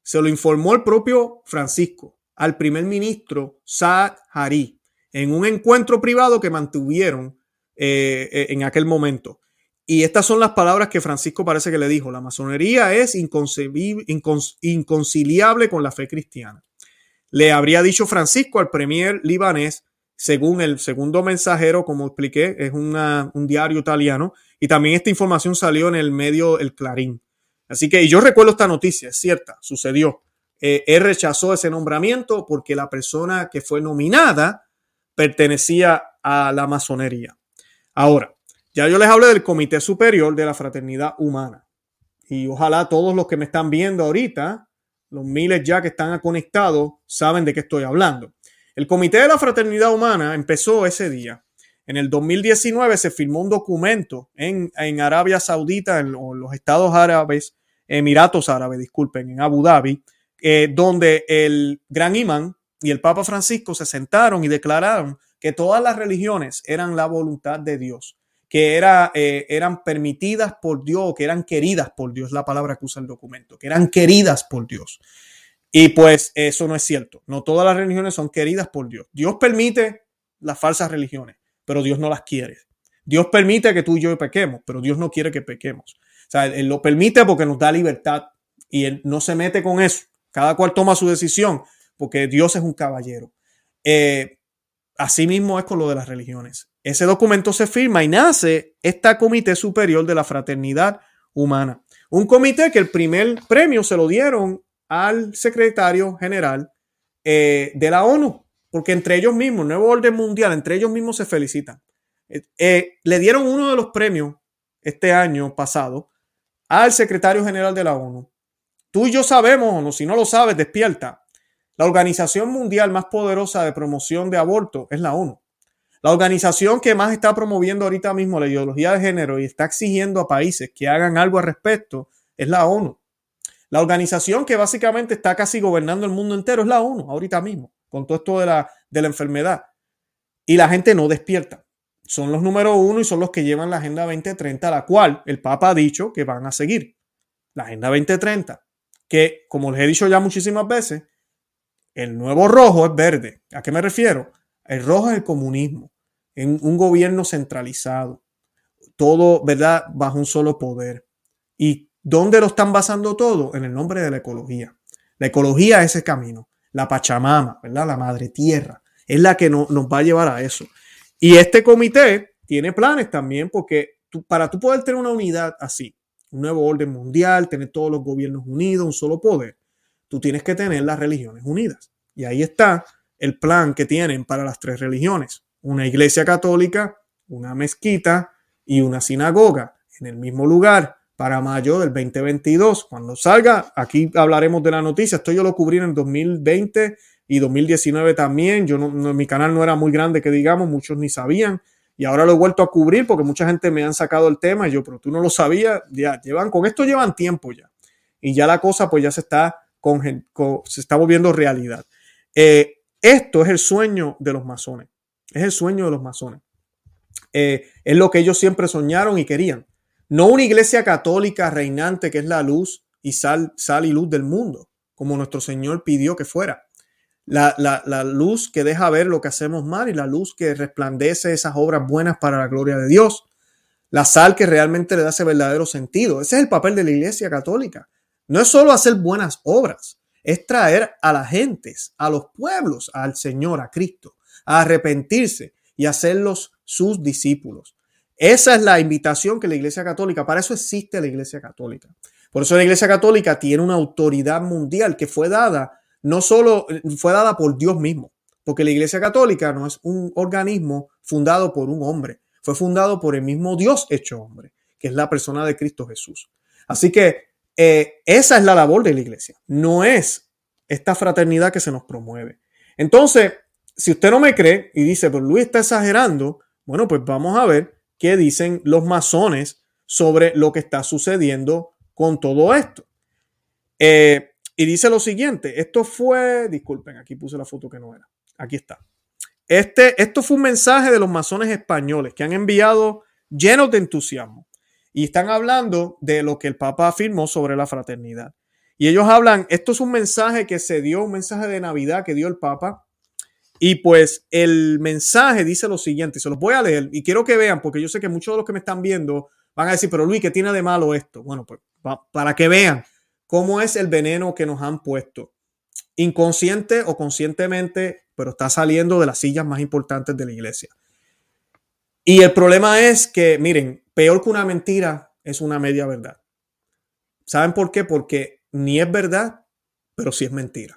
Se lo informó el propio Francisco al primer ministro Saad Hari en un encuentro privado que mantuvieron eh, en aquel momento. Y estas son las palabras que Francisco parece que le dijo. La masonería es inconciliable con la fe cristiana le habría dicho Francisco al premier libanés, según el segundo mensajero, como expliqué, es un diario italiano, y también esta información salió en el medio El Clarín. Así que yo recuerdo esta noticia, es cierta, sucedió. Eh, él rechazó ese nombramiento porque la persona que fue nominada pertenecía a la masonería. Ahora, ya yo les hablé del Comité Superior de la Fraternidad Humana. Y ojalá todos los que me están viendo ahorita los miles ya que están conectados saben de qué estoy hablando. El Comité de la Fraternidad Humana empezó ese día. En el 2019 se firmó un documento en, Arabia Saudita, en, los Estados Árabes, Emiratos Árabes, disculpen, en Abu Dhabi, eh, donde el gran imán y el Papa Francisco se sentaron y declararon que todas las religiones eran la voluntad de Dios que era, eh, eran permitidas por Dios, que eran queridas por Dios, la palabra que usa el documento, que eran queridas por Dios. Y pues eso no es cierto. No todas las religiones son queridas por Dios. Dios permite las falsas religiones, pero Dios no las quiere. Dios permite que tú y yo pequemos, pero Dios no quiere que pequemos. O sea, Él lo permite porque nos da libertad y Él no se mete con eso. Cada cual toma su decisión porque Dios es un caballero. Eh, así mismo es con lo de las religiones. Ese documento se firma y nace esta Comité Superior de la Fraternidad Humana. Un comité que el primer premio se lo dieron al secretario general eh, de la ONU, porque entre ellos mismos, Nuevo Orden Mundial, entre ellos mismos se felicitan. Eh, eh, le dieron uno de los premios este año pasado al secretario general de la ONU. Tú y yo sabemos, o no, si no lo sabes, despierta. La organización mundial más poderosa de promoción de aborto es la ONU. La organización que más está promoviendo ahorita mismo la ideología de género y está exigiendo a países que hagan algo al respecto es la ONU. La organización que básicamente está casi gobernando el mundo entero es la ONU, ahorita mismo, con todo esto de la, de la enfermedad. Y la gente no despierta. Son los número uno y son los que llevan la Agenda 2030, la cual el Papa ha dicho que van a seguir. La Agenda 2030, que como les he dicho ya muchísimas veces, el nuevo rojo es verde. ¿A qué me refiero? El rojo es el comunismo, en un gobierno centralizado, todo, ¿verdad?, bajo un solo poder. Y ¿Dónde lo están basando todo? En el nombre de la ecología. La ecología es ese camino. La Pachamama, ¿verdad? La madre tierra. Es la que nos va a llevar a eso. Y este comité tiene planes también porque para tú poder tener una unidad así, un nuevo orden mundial, tener todos los gobiernos unidos, un solo poder, tú tienes que tener las religiones unidas. Y ahí está el plan que tienen para las tres religiones. Una iglesia católica, una mezquita y una sinagoga en el mismo lugar para mayo del 2022. Cuando salga, aquí hablaremos de la noticia. Esto yo lo cubrí en 2020 y 2019 también. Yo no, mi canal no era muy grande, que digamos, muchos ni sabían. Y ahora lo he vuelto a cubrir porque mucha gente me han sacado el tema y yo, pero tú no lo sabías. Ya llevan, con esto llevan tiempo ya. Y ya la cosa pues ya se está, con, se está volviendo realidad. Eh, esto es el sueño de los masones. Es el sueño de los masones. Eh, es lo que ellos siempre soñaron y querían. No una iglesia católica reinante que es la luz y sal, sal y luz del mundo, como nuestro Señor pidió que fuera. La, la, luz que deja ver lo que hacemos mal y la luz que resplandece esas obras buenas para la gloria de Dios. La sal que realmente le da ese verdadero sentido. Ese es el papel de la iglesia católica. No es solo hacer buenas obras, es traer a las gentes, a los pueblos, al Señor, a Cristo, a arrepentirse y hacerlos sus discípulos. Esa es la invitación que la Iglesia Católica, para eso existe la Iglesia Católica. Por eso la Iglesia Católica tiene una autoridad mundial que fue dada, no solo fue dada por Dios mismo, porque la Iglesia Católica no es un organismo fundado por un hombre, fue fundado por el mismo Dios hecho hombre, que es la persona de Cristo Jesús. Así que eh, esa es la labor de la Iglesia, no es esta fraternidad que se nos promueve. Entonces, si usted no me cree y dice, pues Luis está exagerando, bueno, pues vamos a ver qué dicen los masones sobre lo que está sucediendo con todo esto. Eh, y dice lo siguiente, esto fue, disculpen, aquí puse la foto que no era, aquí está. Este, esto fue un mensaje de los masones españoles que han enviado llenos de entusiasmo y están hablando de lo que el Papa afirmó sobre la fraternidad. Y ellos hablan, esto es un mensaje que se dio, un mensaje de Navidad que dio el Papa y pues el mensaje dice lo siguiente, se los voy a leer y quiero que vean, porque yo sé que muchos de los que me están viendo van a decir, pero Luis, ¿qué tiene de malo esto? Bueno, pues para que vean cómo es el veneno que nos han puesto, inconsciente o conscientemente, pero está saliendo de las sillas más importantes de la iglesia. Y el problema es que, miren, peor que una mentira es una media verdad. ¿Saben por qué? Porque ni es verdad, pero sí es mentira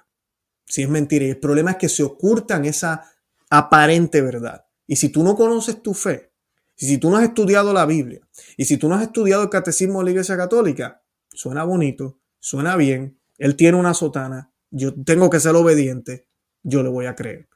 si es mentira. Y el problema es que se ocultan esa aparente verdad. Y si tú no conoces tu fe, y si tú no has estudiado la Biblia, y si tú no has estudiado el catecismo de la Iglesia Católica, suena bonito, suena bien, él tiene una sotana, yo tengo que ser obediente, yo le voy a creer.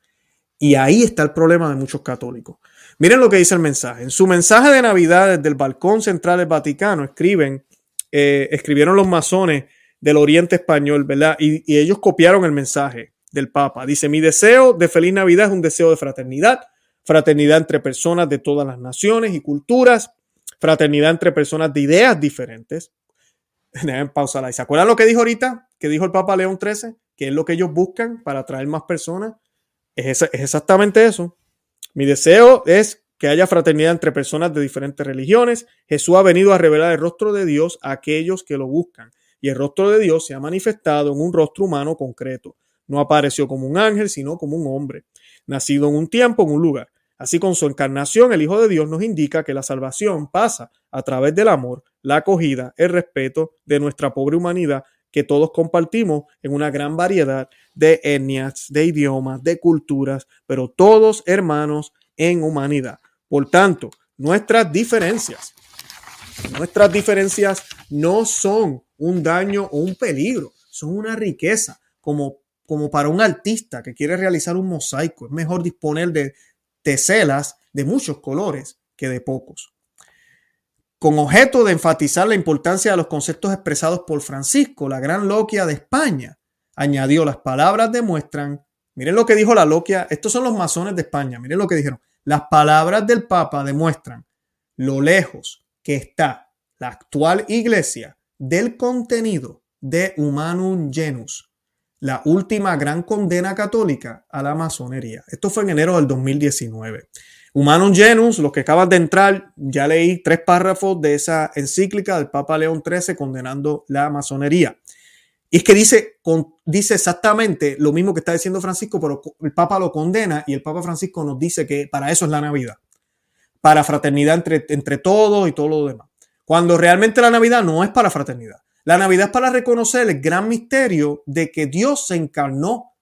Y ahí está el problema de muchos católicos. Miren lo que dice el mensaje. En su mensaje de Navidad desde el balcón central del Vaticano, escriben, eh, escribieron los masones del Oriente Español, ¿verdad? Y, ellos copiaron el mensaje del Papa. Dice, mi deseo de feliz Navidad es un deseo de fraternidad, fraternidad entre personas de todas las naciones y culturas, fraternidad entre personas de ideas diferentes. <laughs> Pausa. ¿Y se acuerdan lo que dijo ahorita? Que dijo el Papa León XIII, que es lo que ellos buscan para atraer más personas. Es exactamente eso. Mi deseo es que haya fraternidad entre personas de diferentes religiones. Jesús ha venido a revelar el rostro de Dios a aquellos que lo buscan. Y el rostro de Dios se ha manifestado en un rostro humano concreto. No apareció como un ángel, sino como un hombre, nacido en un tiempo, en un lugar. Así con su encarnación, el Hijo de Dios nos indica que la salvación pasa a través del amor, la acogida, el respeto de nuestra pobre humanidad que todos compartimos en una gran variedad de etnias, de idiomas, de culturas, pero todos hermanos en humanidad. Por tanto, nuestras diferencias, nuestras diferencias no son un daño o un peligro, son una riqueza, como, como para un artista que quiere realizar un mosaico. Es mejor disponer de teselas de muchos colores que de pocos. Con objeto de enfatizar la importancia de los conceptos expresados por Francisco, la gran loquia de España, añadió las palabras demuestran, miren lo que dijo la loquia, estos son los masones de España, miren lo que dijeron, las palabras del Papa demuestran lo lejos que está la actual iglesia del contenido de Humanum Genus, la última gran condena católica a la masonería. Esto fue en enero del 2019. Humanum Genus, los que acaban de entrar, ya leí tres párrafos de esa encíclica del Papa León XIII condenando la masonería. Y es que dice, dice exactamente lo mismo que está diciendo Francisco, pero el Papa lo condena y el Papa Francisco nos dice que para eso es la Navidad, para fraternidad entre, entre todos y todo lo demás. Cuando realmente la Navidad no es para fraternidad. La Navidad es para reconocer el gran misterio de que Dios se encarnó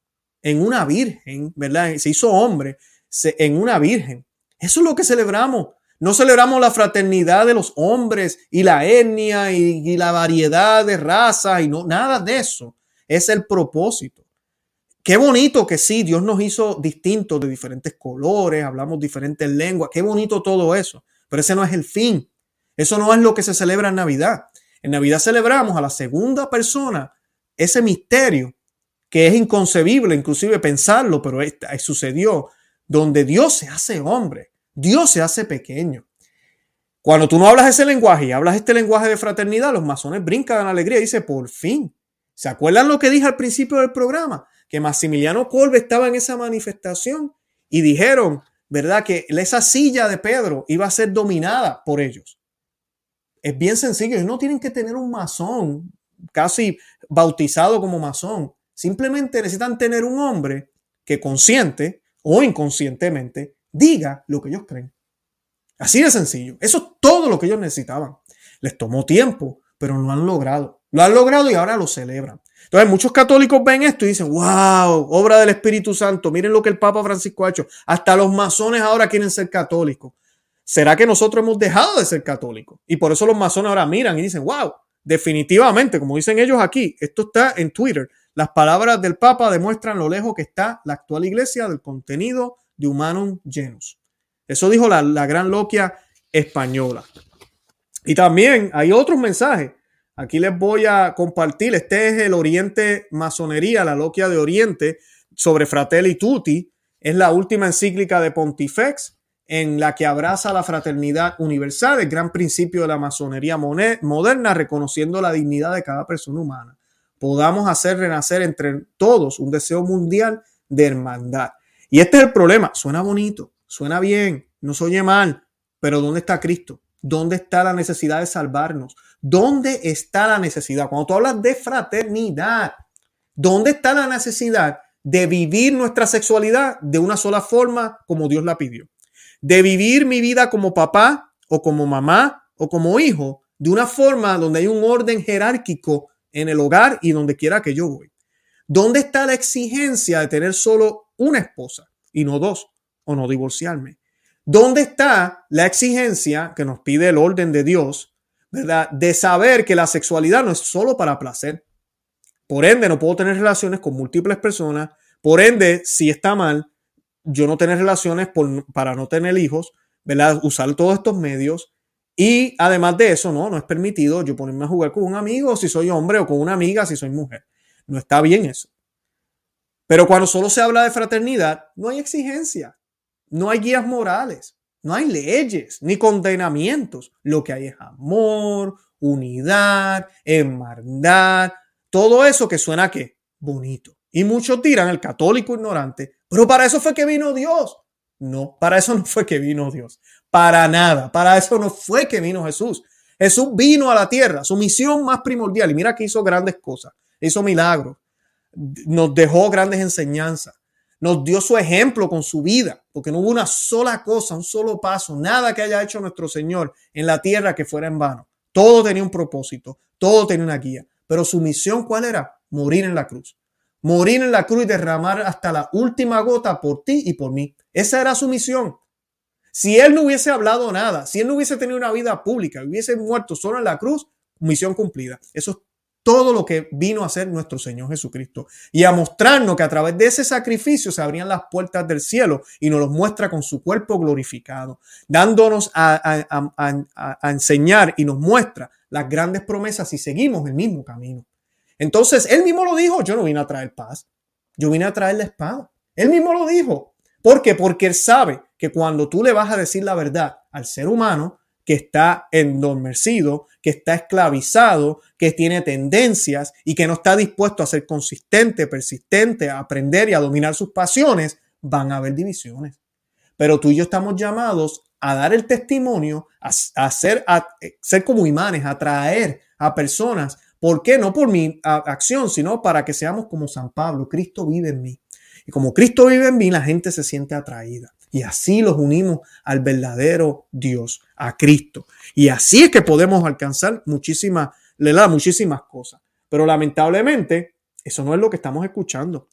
en una virgen, ¿verdad? Se hizo hombre en una virgen. Eso es lo que celebramos. No celebramos la fraternidad de los hombres y la etnia y, la variedad de razas y no, nada de eso. Es el propósito. Qué bonito que sí, Dios nos hizo distintos de diferentes colores, hablamos diferentes lenguas. Qué bonito todo eso. Pero ese no es el fin. Eso no es lo que se celebra en Navidad. En Navidad celebramos a la segunda persona ese misterio que es inconcebible, inclusive pensarlo, pero sucedió, donde Dios se hace hombre, Dios se hace pequeño. Cuando tú no hablas ese lenguaje y hablas este lenguaje de fraternidad, los masones brincan en alegría y dicen, por fin. ¿Se acuerdan lo que dije al principio del programa? Que Maximiliano Kolbe estaba en esa manifestación y dijeron, ¿verdad? Que esa silla de Pedro iba a ser dominada por ellos. Es bien sencillo, ellos no tienen que tener un masón casi bautizado como masón. Simplemente necesitan tener un hombre que consciente o inconscientemente diga lo que ellos creen. Así de sencillo. Eso es todo lo que ellos necesitaban. Les tomó tiempo, pero lo han logrado. Lo han logrado y ahora lo celebran. Entonces, muchos católicos ven esto y dicen, wow, obra del Espíritu Santo, miren lo que el Papa Francisco ha hecho. Hasta los masones ahora quieren ser católicos. ¿Será que nosotros hemos dejado de ser católicos? Y por eso los masones ahora miran y dicen, wow, definitivamente, como dicen ellos aquí, esto está en Twitter. Las palabras del Papa demuestran lo lejos que está la actual iglesia del contenido de Humanum Genus. Eso dijo la, la gran loquia española. Y también hay otros mensajes. Aquí les voy a compartir. Este es el Oriente Masonería, la loquia de Oriente, sobre Fratelli Tutti. Es la última encíclica de Pontifex en la que abraza la fraternidad universal, el gran principio de la masonería moderna, reconociendo la dignidad de cada persona humana. Podamos hacer renacer entre todos un deseo mundial de hermandad. Y este es el problema. Suena bonito, suena bien, no se oye mal, pero ¿dónde está Cristo? ¿Dónde está la necesidad de salvarnos? ¿Dónde está la necesidad? Cuando tú hablas de fraternidad, ¿dónde está la necesidad de vivir nuestra sexualidad de una sola forma como Dios la pidió? De vivir mi vida como papá o como mamá o como hijo de una forma donde hay un orden jerárquico en el hogar y donde quiera que yo voy. ¿Dónde está la exigencia de tener solo una esposa y no dos o no divorciarme? ¿Dónde está la exigencia que nos pide el orden de Dios, verdad? De saber que la sexualidad no es solo para placer. Por ende, no puedo tener relaciones con múltiples personas. Por ende, si está mal, yo no tener relaciones para no tener hijos, ¿verdad? Usar todos estos medios. Y además de eso, no, no es permitido yo ponerme a jugar con un amigo si soy hombre o con una amiga si soy mujer. No está bien eso. Pero cuando solo se habla de fraternidad, no hay exigencia. no hay guías morales, no hay leyes ni condenamientos. Lo que hay es amor, unidad, hermandad, todo eso que suena que bonito. Y muchos tiran el católico ignorante, pero para eso fue que vino Dios. No, para eso no fue que vino Dios. Para nada, para eso no fue que vino Jesús. Jesús vino a la tierra, su misión más primordial, y mira que hizo grandes cosas, hizo milagros, nos dejó grandes enseñanzas, nos dio su ejemplo con su vida, porque no hubo una sola cosa, un solo paso, nada que haya hecho nuestro Señor en la tierra que fuera en vano. Todo tenía un propósito, todo tenía una guía. Pero su misión, ¿cuál era? Morir en la cruz. Morir en la cruz y derramar hasta la última gota por ti y por mí. Esa era su misión. Si él no hubiese hablado nada, si él no hubiese tenido una vida pública, hubiese muerto solo en la cruz, misión cumplida. Eso es todo lo que vino a hacer nuestro Señor Jesucristo y a mostrarnos que a través de ese sacrificio se abrían las puertas del cielo y nos los muestra con su cuerpo glorificado, dándonos a, a, enseñar y nos muestra las grandes promesas si seguimos el mismo camino. Entonces, él mismo lo dijo, yo no vine a traer paz, yo vine a traer la espada. Él mismo lo dijo. ¿Por qué? Porque él sabe que cuando tú le vas a decir la verdad al ser humano, que está endormecido, que está esclavizado, que tiene tendencias y que no está dispuesto a ser consistente, persistente, a aprender y a dominar sus pasiones, van a haber divisiones. Pero tú y yo estamos llamados a dar el testimonio, a, ser, a ser como imanes, a atraer a personas. ¿Por qué? No por mi acción, sino para que seamos como San Pablo. Cristo vive en mí. Y como Cristo vive en mí, la gente se siente atraída. Y así los unimos al verdadero Dios, a Cristo. Y así es que podemos alcanzar muchísimas, muchísimas cosas. Pero lamentablemente, eso no es lo que estamos escuchando.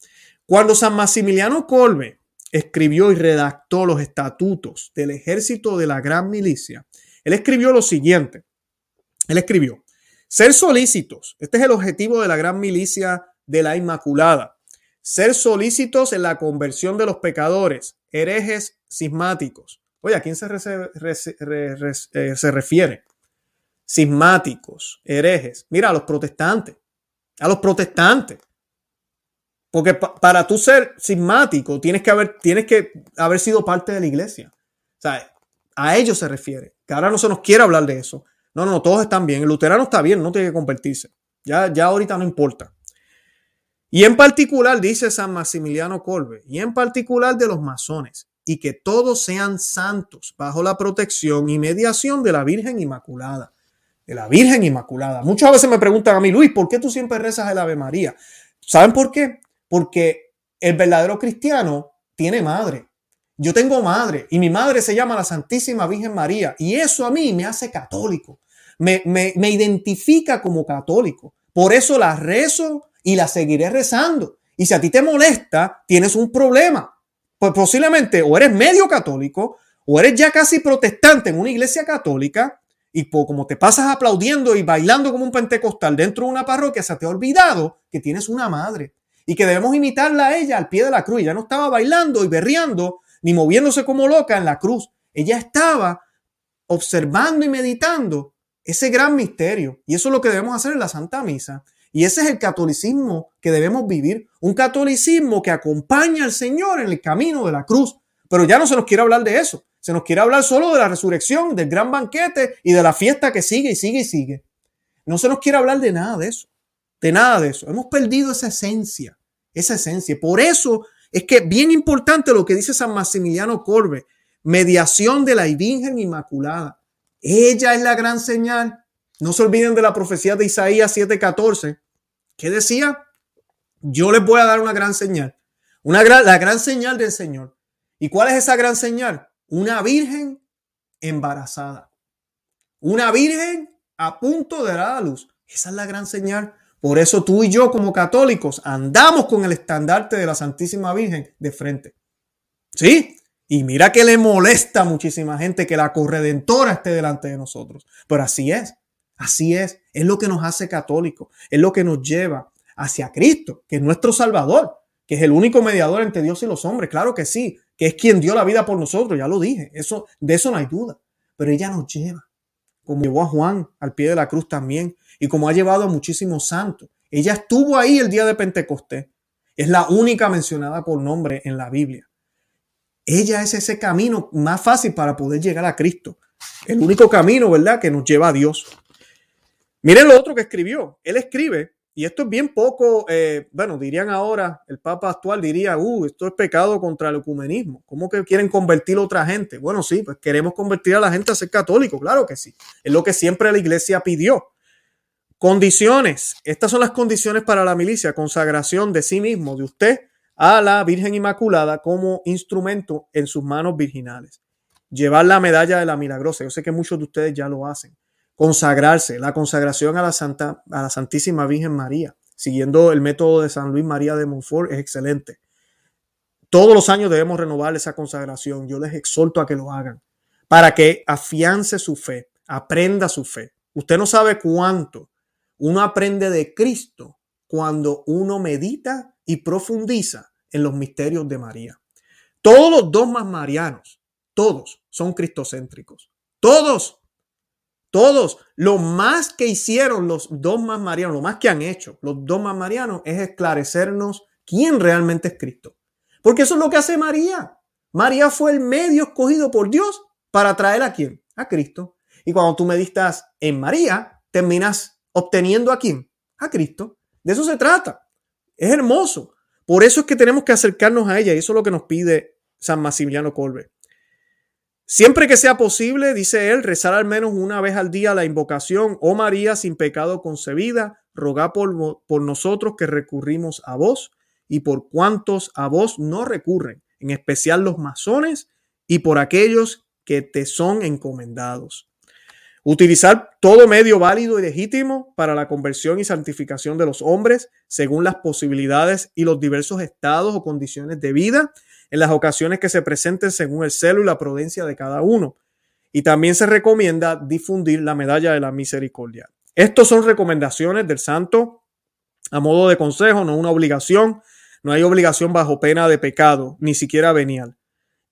Cuando San Maximiliano Colbe escribió y redactó los estatutos del ejército de la gran milicia, él escribió lo siguiente. Él escribió, ser solícitos, este es el objetivo de la gran milicia de la Inmaculada, ser solícitos en la conversión de los pecadores, herejes cismáticos. Oye, ¿a quién se, eh, refiere? Cismáticos, herejes. Mira, a los protestantes. A los protestantes. Porque para tú ser cismático tienes que, haber, tienes que haber sido parte de la iglesia. O sea, a ellos se refiere. Que ahora no se nos quiere hablar de eso. No, no, todos están bien. El luterano está bien, no tiene que convertirse. Ya, ya ahorita no importa. Y en particular, dice San Maximiliano Colbe, y en particular de los masones, y que todos sean santos bajo la protección y mediación de la Virgen Inmaculada. De la Virgen Inmaculada. Muchas veces me preguntan a mí, Luis, ¿por qué tú siempre rezas el Ave María? ¿Saben por qué? Porque el verdadero cristiano tiene madre. Yo tengo madre y mi madre se llama la Santísima Virgen María y eso a mí me hace católico. Me, me, identifica como católico. Por eso la rezo y la seguiré rezando. Y si a ti te molesta, tienes un problema. Pues posiblemente o eres medio católico o eres ya casi protestante en una iglesia católica y como te pasas aplaudiendo y bailando como un pentecostal dentro de una parroquia, se te ha olvidado que tienes una madre y que debemos imitarla a ella al pie de la cruz. Ya no estaba bailando y berreando ni moviéndose como loca en la cruz. Ella estaba observando y meditando ese gran misterio. Y eso es lo que debemos hacer en la Santa Misa. Y ese es el catolicismo que debemos vivir, un catolicismo que acompaña al Señor en el camino de la cruz. Pero ya no se nos quiere hablar de eso, se nos quiere hablar solo de la resurrección, del gran banquete y de la fiesta que sigue y sigue y sigue. No se nos quiere hablar de nada de eso, de nada de eso. Hemos perdido esa esencia, esa esencia. Por eso es que bien importante lo que dice San Maximiliano Corbe, mediación de la Virgen Inmaculada. Ella es la gran señal no se olviden de la profecía de Isaías 7:14, que decía, yo les voy a dar una gran señal, una gran, la gran señal del Señor. ¿Y cuál es esa gran señal? Una virgen embarazada. Una virgen a punto de dar a luz. Esa es la gran señal. Por eso tú y yo como católicos andamos con el estandarte de la Santísima Virgen de frente. ¿Sí? Y mira que le molesta a muchísima gente que la corredentora esté delante de nosotros. Pero así es. Así es, es lo que nos hace católicos, es lo que nos lleva hacia Cristo, que es nuestro Salvador, que es el único mediador entre Dios y los hombres, claro que sí, que es quien dio la vida por nosotros, ya lo dije, eso, de eso no hay duda, pero ella nos lleva, como llevó a Juan al pie de la cruz también, y como ha llevado a muchísimos santos. Ella estuvo ahí el día de Pentecostés, es la única mencionada por nombre en la Biblia. Ella es ese camino más fácil para poder llegar a Cristo. El único camino, ¿verdad?, que nos lleva a Dios. Miren lo otro que escribió. Él escribe, y esto es bien poco, eh, bueno, dirían ahora, el Papa actual diría, uh, esto es pecado contra el ecumenismo. ¿Cómo que quieren convertir a otra gente? Bueno, sí, pues queremos convertir a la gente a ser católico, claro que sí. Es lo que siempre la iglesia pidió. Condiciones. Estas son las condiciones para la milicia. Consagración de sí mismo, de usted, a la Virgen Inmaculada como instrumento en sus manos virginales. Llevar la medalla de la milagrosa. Yo sé que muchos de ustedes ya lo hacen. Consagrarse, la consagración a la, Santa, a la Santísima Virgen María, siguiendo el método de San Luis María de Montfort, es excelente. Todos los años debemos renovar esa consagración. Yo les exhorto a que lo hagan para que afiance su fe, aprenda su fe. Usted no sabe cuánto uno aprende de Cristo cuando uno medita y profundiza en los misterios de María. Todos los dogmas marianos, todos son cristocéntricos. Todos, todos. Lo más que hicieron los dogmas marianos, lo más que han hecho los dogmas marianos es esclarecernos quién realmente es Cristo. Porque eso es lo que hace María. María fue el medio escogido por Dios para traer a quién? A Cristo. Y cuando tú meditas en María, terminas obteniendo a quién? A Cristo. De eso se trata. Es hermoso. Por eso es que tenemos que acercarnos a ella y eso es lo que nos pide San Maximiliano Colbe. Siempre que sea posible, dice él, rezar al menos una vez al día la invocación, oh María sin pecado concebida, rogá por, por nosotros que recurrimos a vos y por cuantos a vos no recurren, en especial los masones y por aquellos que te son encomendados. Utilizar todo medio válido y legítimo para la conversión y santificación de los hombres según las posibilidades y los diversos estados o condiciones de vida en las ocasiones que se presenten según el celo y la prudencia de cada uno. Y también se recomienda difundir la medalla de la misericordia. Estos son recomendaciones del santo a modo de consejo, no una obligación. No hay obligación bajo pena de pecado, ni siquiera venial.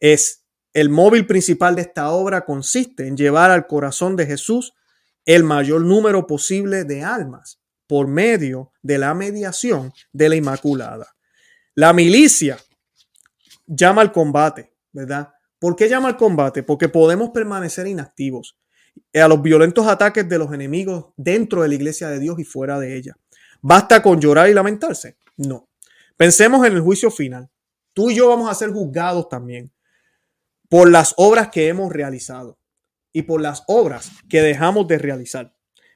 Es el móvil principal de esta obra consiste en llevar al corazón de Jesús el mayor número posible de almas por medio de la mediación de la Inmaculada. La milicia llama al combate, ¿verdad? ¿Por qué llama al combate? Porque podemos permanecer inactivos a los violentos ataques de los enemigos dentro de la iglesia de Dios y fuera de ella. ¿Basta con llorar y lamentarse? No. Pensemos en el juicio final. Tú y yo vamos a ser juzgados también por las obras que hemos realizado y por las obras que dejamos de realizar,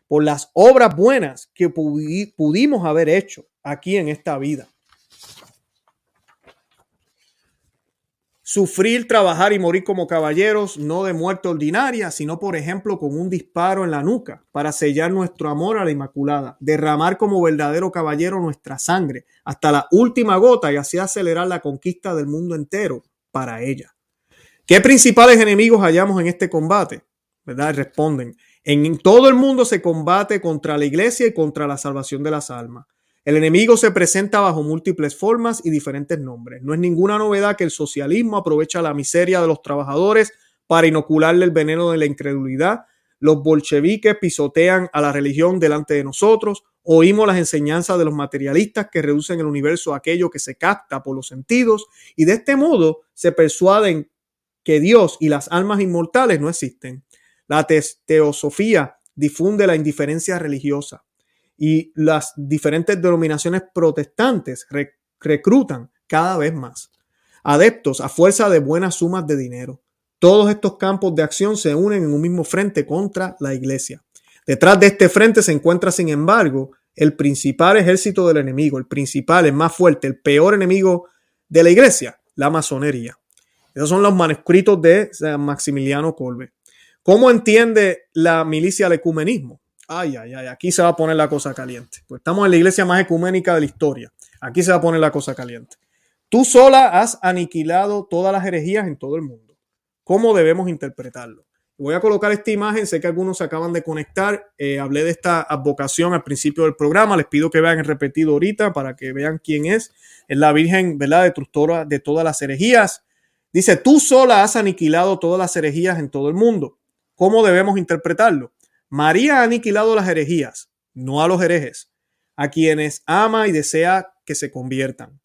por las obras buenas que pudimos haber hecho aquí en esta vida. Sufrir, trabajar y morir como caballeros, no de muerte ordinaria, sino por ejemplo con un disparo en la nuca para sellar nuestro amor a la Inmaculada, derramar como verdadero caballero nuestra sangre hasta la última gota y así acelerar la conquista del mundo entero para ella. ¿Qué principales enemigos hallamos en este combate? ¿Verdad? Responden. En todo el mundo se combate contra la iglesia y contra la salvación de las almas. El enemigo se presenta bajo múltiples formas y diferentes nombres. No es ninguna novedad que el socialismo aprovecha la miseria de los trabajadores para inocularle el veneno de la incredulidad. Los bolcheviques pisotean a la religión delante de nosotros. Oímos las enseñanzas de los materialistas que reducen el universo a aquello que se capta por los sentidos y de este modo se persuaden que Dios y las almas inmortales no existen. La teosofía difunde la indiferencia religiosa y las diferentes denominaciones protestantes reclutan cada vez más adeptos a fuerza de buenas sumas de dinero. Todos estos campos de acción se unen en un mismo frente contra la iglesia. Detrás de este frente se encuentra, sin embargo, el principal ejército del enemigo, el principal, el más fuerte, el peor enemigo de la iglesia, la masonería. Esos son los manuscritos de Maximiliano Colbe. ¿Cómo entiende la milicia el ecumenismo? Ay, ay, ay, aquí se va a poner la cosa caliente. Pues estamos en la iglesia más ecuménica de la historia. Aquí se va a poner la cosa caliente. Tú sola has aniquilado todas las herejías en todo el mundo. ¿Cómo debemos interpretarlo? Voy a colocar esta imagen, sé que algunos se acaban de conectar, eh, hablé de esta advocación al principio del programa, les pido que vean el repetido ahorita para que vean quién es. Es la Virgen, ¿verdad?, destructora de todas las herejías. Dice, tú sola has aniquilado todas las herejías en todo el mundo. ¿Cómo debemos interpretarlo? María ha aniquilado las herejías, no a los herejes, a quienes ama y desea que se conviertan.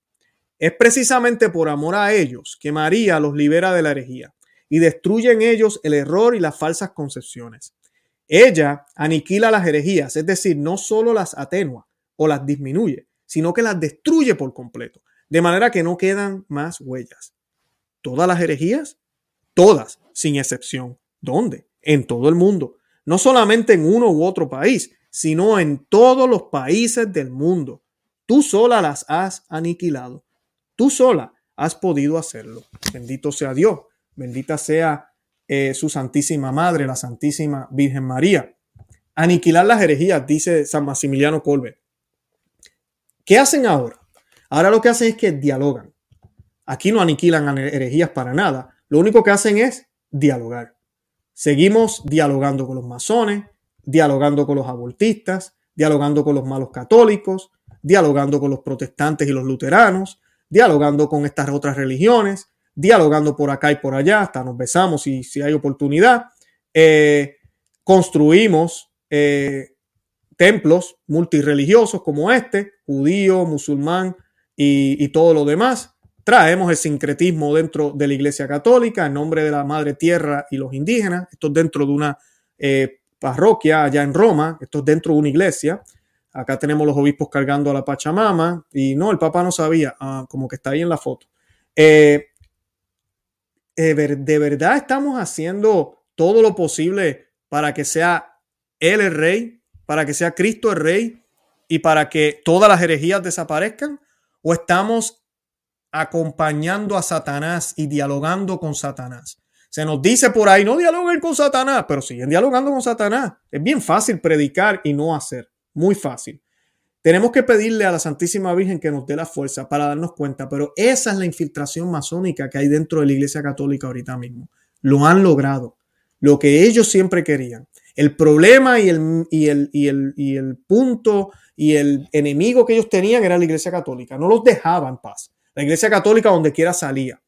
Es precisamente por amor a ellos que María los libera de la herejía y destruye en ellos el error y las falsas concepciones. Ella aniquila las herejías, es decir, no solo las atenúa o las disminuye, sino que las destruye por completo, de manera que no quedan más huellas. ¿Todas las herejías? Todas, sin excepción. ¿Dónde? En todo el mundo. No solamente en uno u otro país, sino en todos los países del mundo. Tú sola las has aniquilado. Tú sola has podido hacerlo. Bendito sea Dios. Bendita sea eh, su Santísima Madre, la Santísima Virgen María. Aniquilar las herejías, dice San Maximiliano Colbe. ¿Qué hacen ahora? Ahora lo que hacen es que dialogan. Aquí no aniquilan herejías para nada. Lo único que hacen es dialogar. Seguimos dialogando con los masones, dialogando con los abortistas, dialogando con los malos católicos, dialogando con los protestantes y los luteranos, dialogando con estas otras religiones, dialogando por acá y por allá, hasta nos besamos si, si hay oportunidad. Eh, construimos eh, templos multireligiosos como este, judío, musulmán y, todo lo demás. Traemos el sincretismo dentro de la Iglesia Católica en nombre de la Madre Tierra y los indígenas. Esto es dentro de una eh, parroquia allá en Roma, esto es dentro de una iglesia. Acá tenemos los obispos cargando a la Pachamama y no, el Papa no sabía, ah, como que está ahí en la foto. Eh, eh, de verdad estamos haciendo todo lo posible para que sea Él el rey, para que sea Cristo el rey y para que todas las herejías desaparezcan? ¿O estamos acompañando a Satanás y dialogando con Satanás? Se nos dice por ahí, no dialoguen con Satanás, pero siguen dialogando con Satanás. Es bien fácil predicar y no hacer. Muy fácil. Tenemos que pedirle a la Santísima Virgen que nos dé la fuerza para darnos cuenta, pero esa es la infiltración masónica que hay dentro de la Iglesia Católica ahorita mismo. Lo han logrado. Lo que ellos siempre querían. El problema y el, y el, y el, y el punto y el enemigo que ellos tenían era la Iglesia Católica. No los dejaba en paz. La Iglesia Católica donde quiera salía.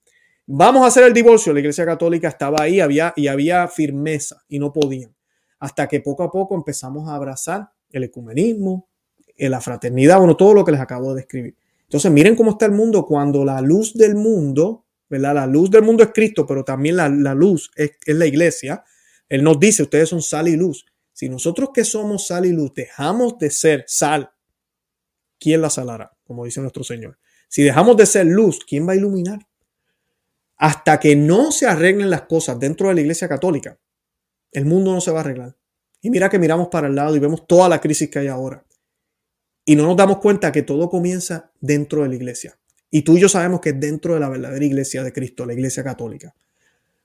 Vamos a hacer el divorcio. La Iglesia Católica estaba ahí había, y había firmeza y no podían. Hasta que poco a poco empezamos a abrazar el ecumenismo, la fraternidad, bueno, todo lo que les acabo de describir. Entonces, miren cómo está el mundo cuando la luz del mundo, ¿verdad? La luz del mundo es Cristo, pero también la, luz es, es, la iglesia. Él nos dice, ustedes son sal y luz. Si nosotros que somos sal y luz dejamos de ser sal, ¿quién la salará? Como dice nuestro Señor. Si dejamos de ser luz, ¿quién va a iluminar? hasta que no se arreglen las cosas dentro de la Iglesia Católica, el mundo no se va a arreglar. Y mira que miramos para el lado y vemos toda la crisis que hay ahora. Y no nos damos cuenta que todo comienza dentro de la iglesia. Y tú y yo sabemos que es dentro de la verdadera iglesia de Cristo, la iglesia católica.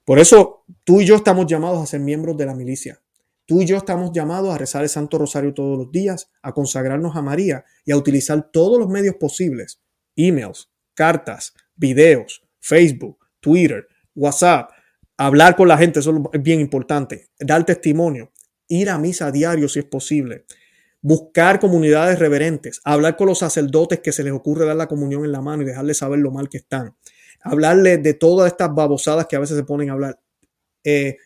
Por eso tú y yo estamos llamados a ser miembros de la milicia. Tú y yo estamos llamados a rezar el Santo Rosario todos los días, a consagrarnos a María y a utilizar todos los medios posibles, emails, cartas, videos, Facebook, Twitter, WhatsApp, hablar con la gente, eso es bien importante, dar testimonio, ir a misa a diario si es posible, buscar comunidades reverentes, hablar con los sacerdotes que se les ocurre dar la comunión en la mano y dejarles saber lo mal que están, hablarles de todas estas babosadas que a veces se ponen a hablar, eh,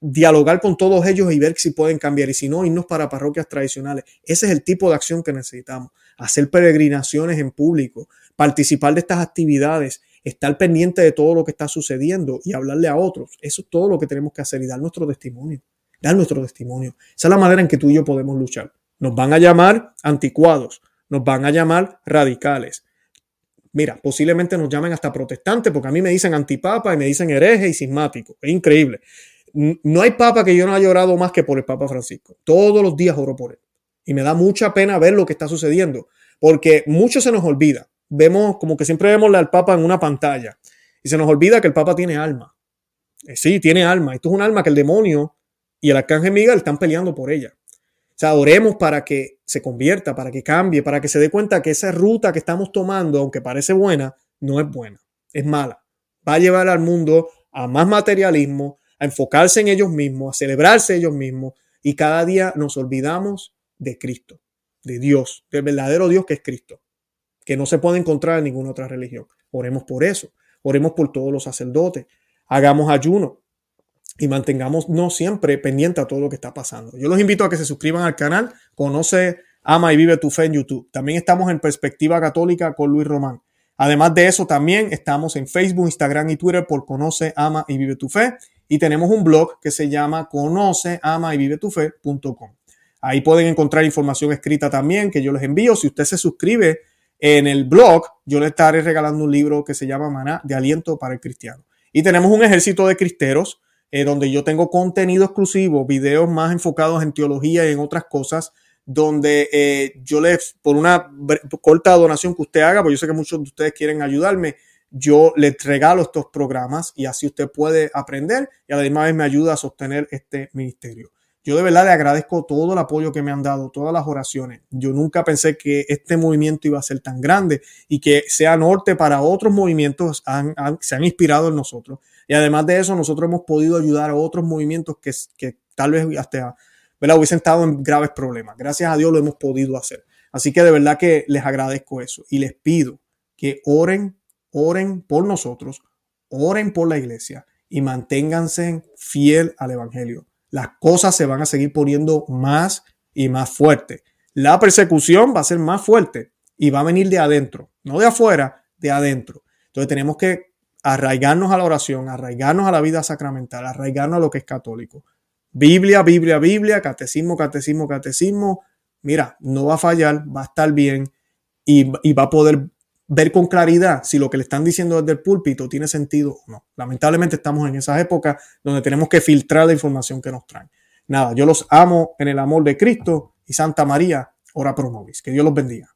dialogar con todos ellos y ver si pueden cambiar. Y si no, irnos para parroquias tradicionales. Ese es el tipo de acción que necesitamos, hacer peregrinaciones en público, participar de estas actividades estar pendiente de todo lo que está sucediendo y hablarle a otros. Eso es todo lo que tenemos que hacer y dar nuestro testimonio. Dar nuestro testimonio. Esa es la manera en que tú y yo podemos luchar. Nos van a llamar anticuados, nos van a llamar radicales. Mira, posiblemente nos llamen hasta protestantes, porque a mí me dicen antipapa y me dicen hereje y sismático. Es increíble. No hay papa que yo no haya llorado más que por el Papa Francisco. Todos los días oro por él. Y me da mucha pena ver lo que está sucediendo, porque mucho se nos olvida vemos como que siempre vemos al Papa en una pantalla y se nos olvida que el Papa tiene alma. Eh, sí, tiene alma. Esto es un alma que el demonio y el arcángel Miguel están peleando por ella. O sea, oremos para que se convierta, para que cambie, para que se dé cuenta que esa ruta que estamos tomando, aunque parece buena, no es buena, es mala. Va a llevar al mundo a más materialismo, a enfocarse en ellos mismos, a celebrarse ellos mismos y cada día nos olvidamos de Cristo, de Dios, del verdadero Dios que es Cristo que no se puede encontrar en ninguna otra religión. Oremos por eso, oremos por todos los sacerdotes, hagamos ayuno y mantengamos no siempre pendiente a todo lo que está pasando. Yo los invito a que se suscriban al canal, conoce, ama y vive tu fe en YouTube. También estamos en Perspectiva Católica con Luis Román. Además de eso, también estamos en Facebook, Instagram y Twitter por Conoce, Ama y Vive tu Fe. Y tenemos un blog que se llama conoce, ama y vive tu fe.com. Ahí pueden encontrar información escrita también que yo les envío. Si usted se suscribe en el blog, yo le estaré regalando un libro que se llama Maná de Aliento para el Cristiano. Y tenemos un ejército de cristeros eh, donde yo tengo contenido exclusivo, videos más enfocados en teología y en otras cosas, donde eh, yo les, por una corta donación que usted haga, porque yo sé que muchos de ustedes quieren ayudarme, yo les regalo estos programas y así usted puede aprender y además me ayuda a sostener este ministerio. Yo de verdad le agradezco todo el apoyo que me han dado, todas las oraciones. Yo nunca pensé que este movimiento iba a ser tan grande y que sea norte para otros movimientos, se han inspirado en nosotros. Y además de eso, nosotros hemos podido ayudar a otros movimientos que, tal vez hasta ¿verdad? hubiesen estado en graves problemas. Gracias a Dios lo hemos podido hacer. Así que de verdad que les agradezco eso y les pido que oren, oren por nosotros, oren por la iglesia y manténganse fiel al Evangelio las cosas se van a seguir poniendo más y más fuertes. La persecución va a ser más fuerte y va a venir de adentro, no de afuera, de adentro. Entonces tenemos que arraigarnos a la oración, arraigarnos a la vida sacramental, arraigarnos a lo que es católico. Biblia, Biblia, Biblia, catecismo, catecismo, catecismo. Mira, no va a fallar, va a estar bien y, y va a poder ver con claridad si lo que le están diciendo desde el púlpito tiene sentido o no. Lamentablemente estamos en esas épocas donde tenemos que filtrar la información que nos traen. Nada, yo los amo en el amor de Cristo y Santa María, ora pro nobis. Que Dios los bendiga.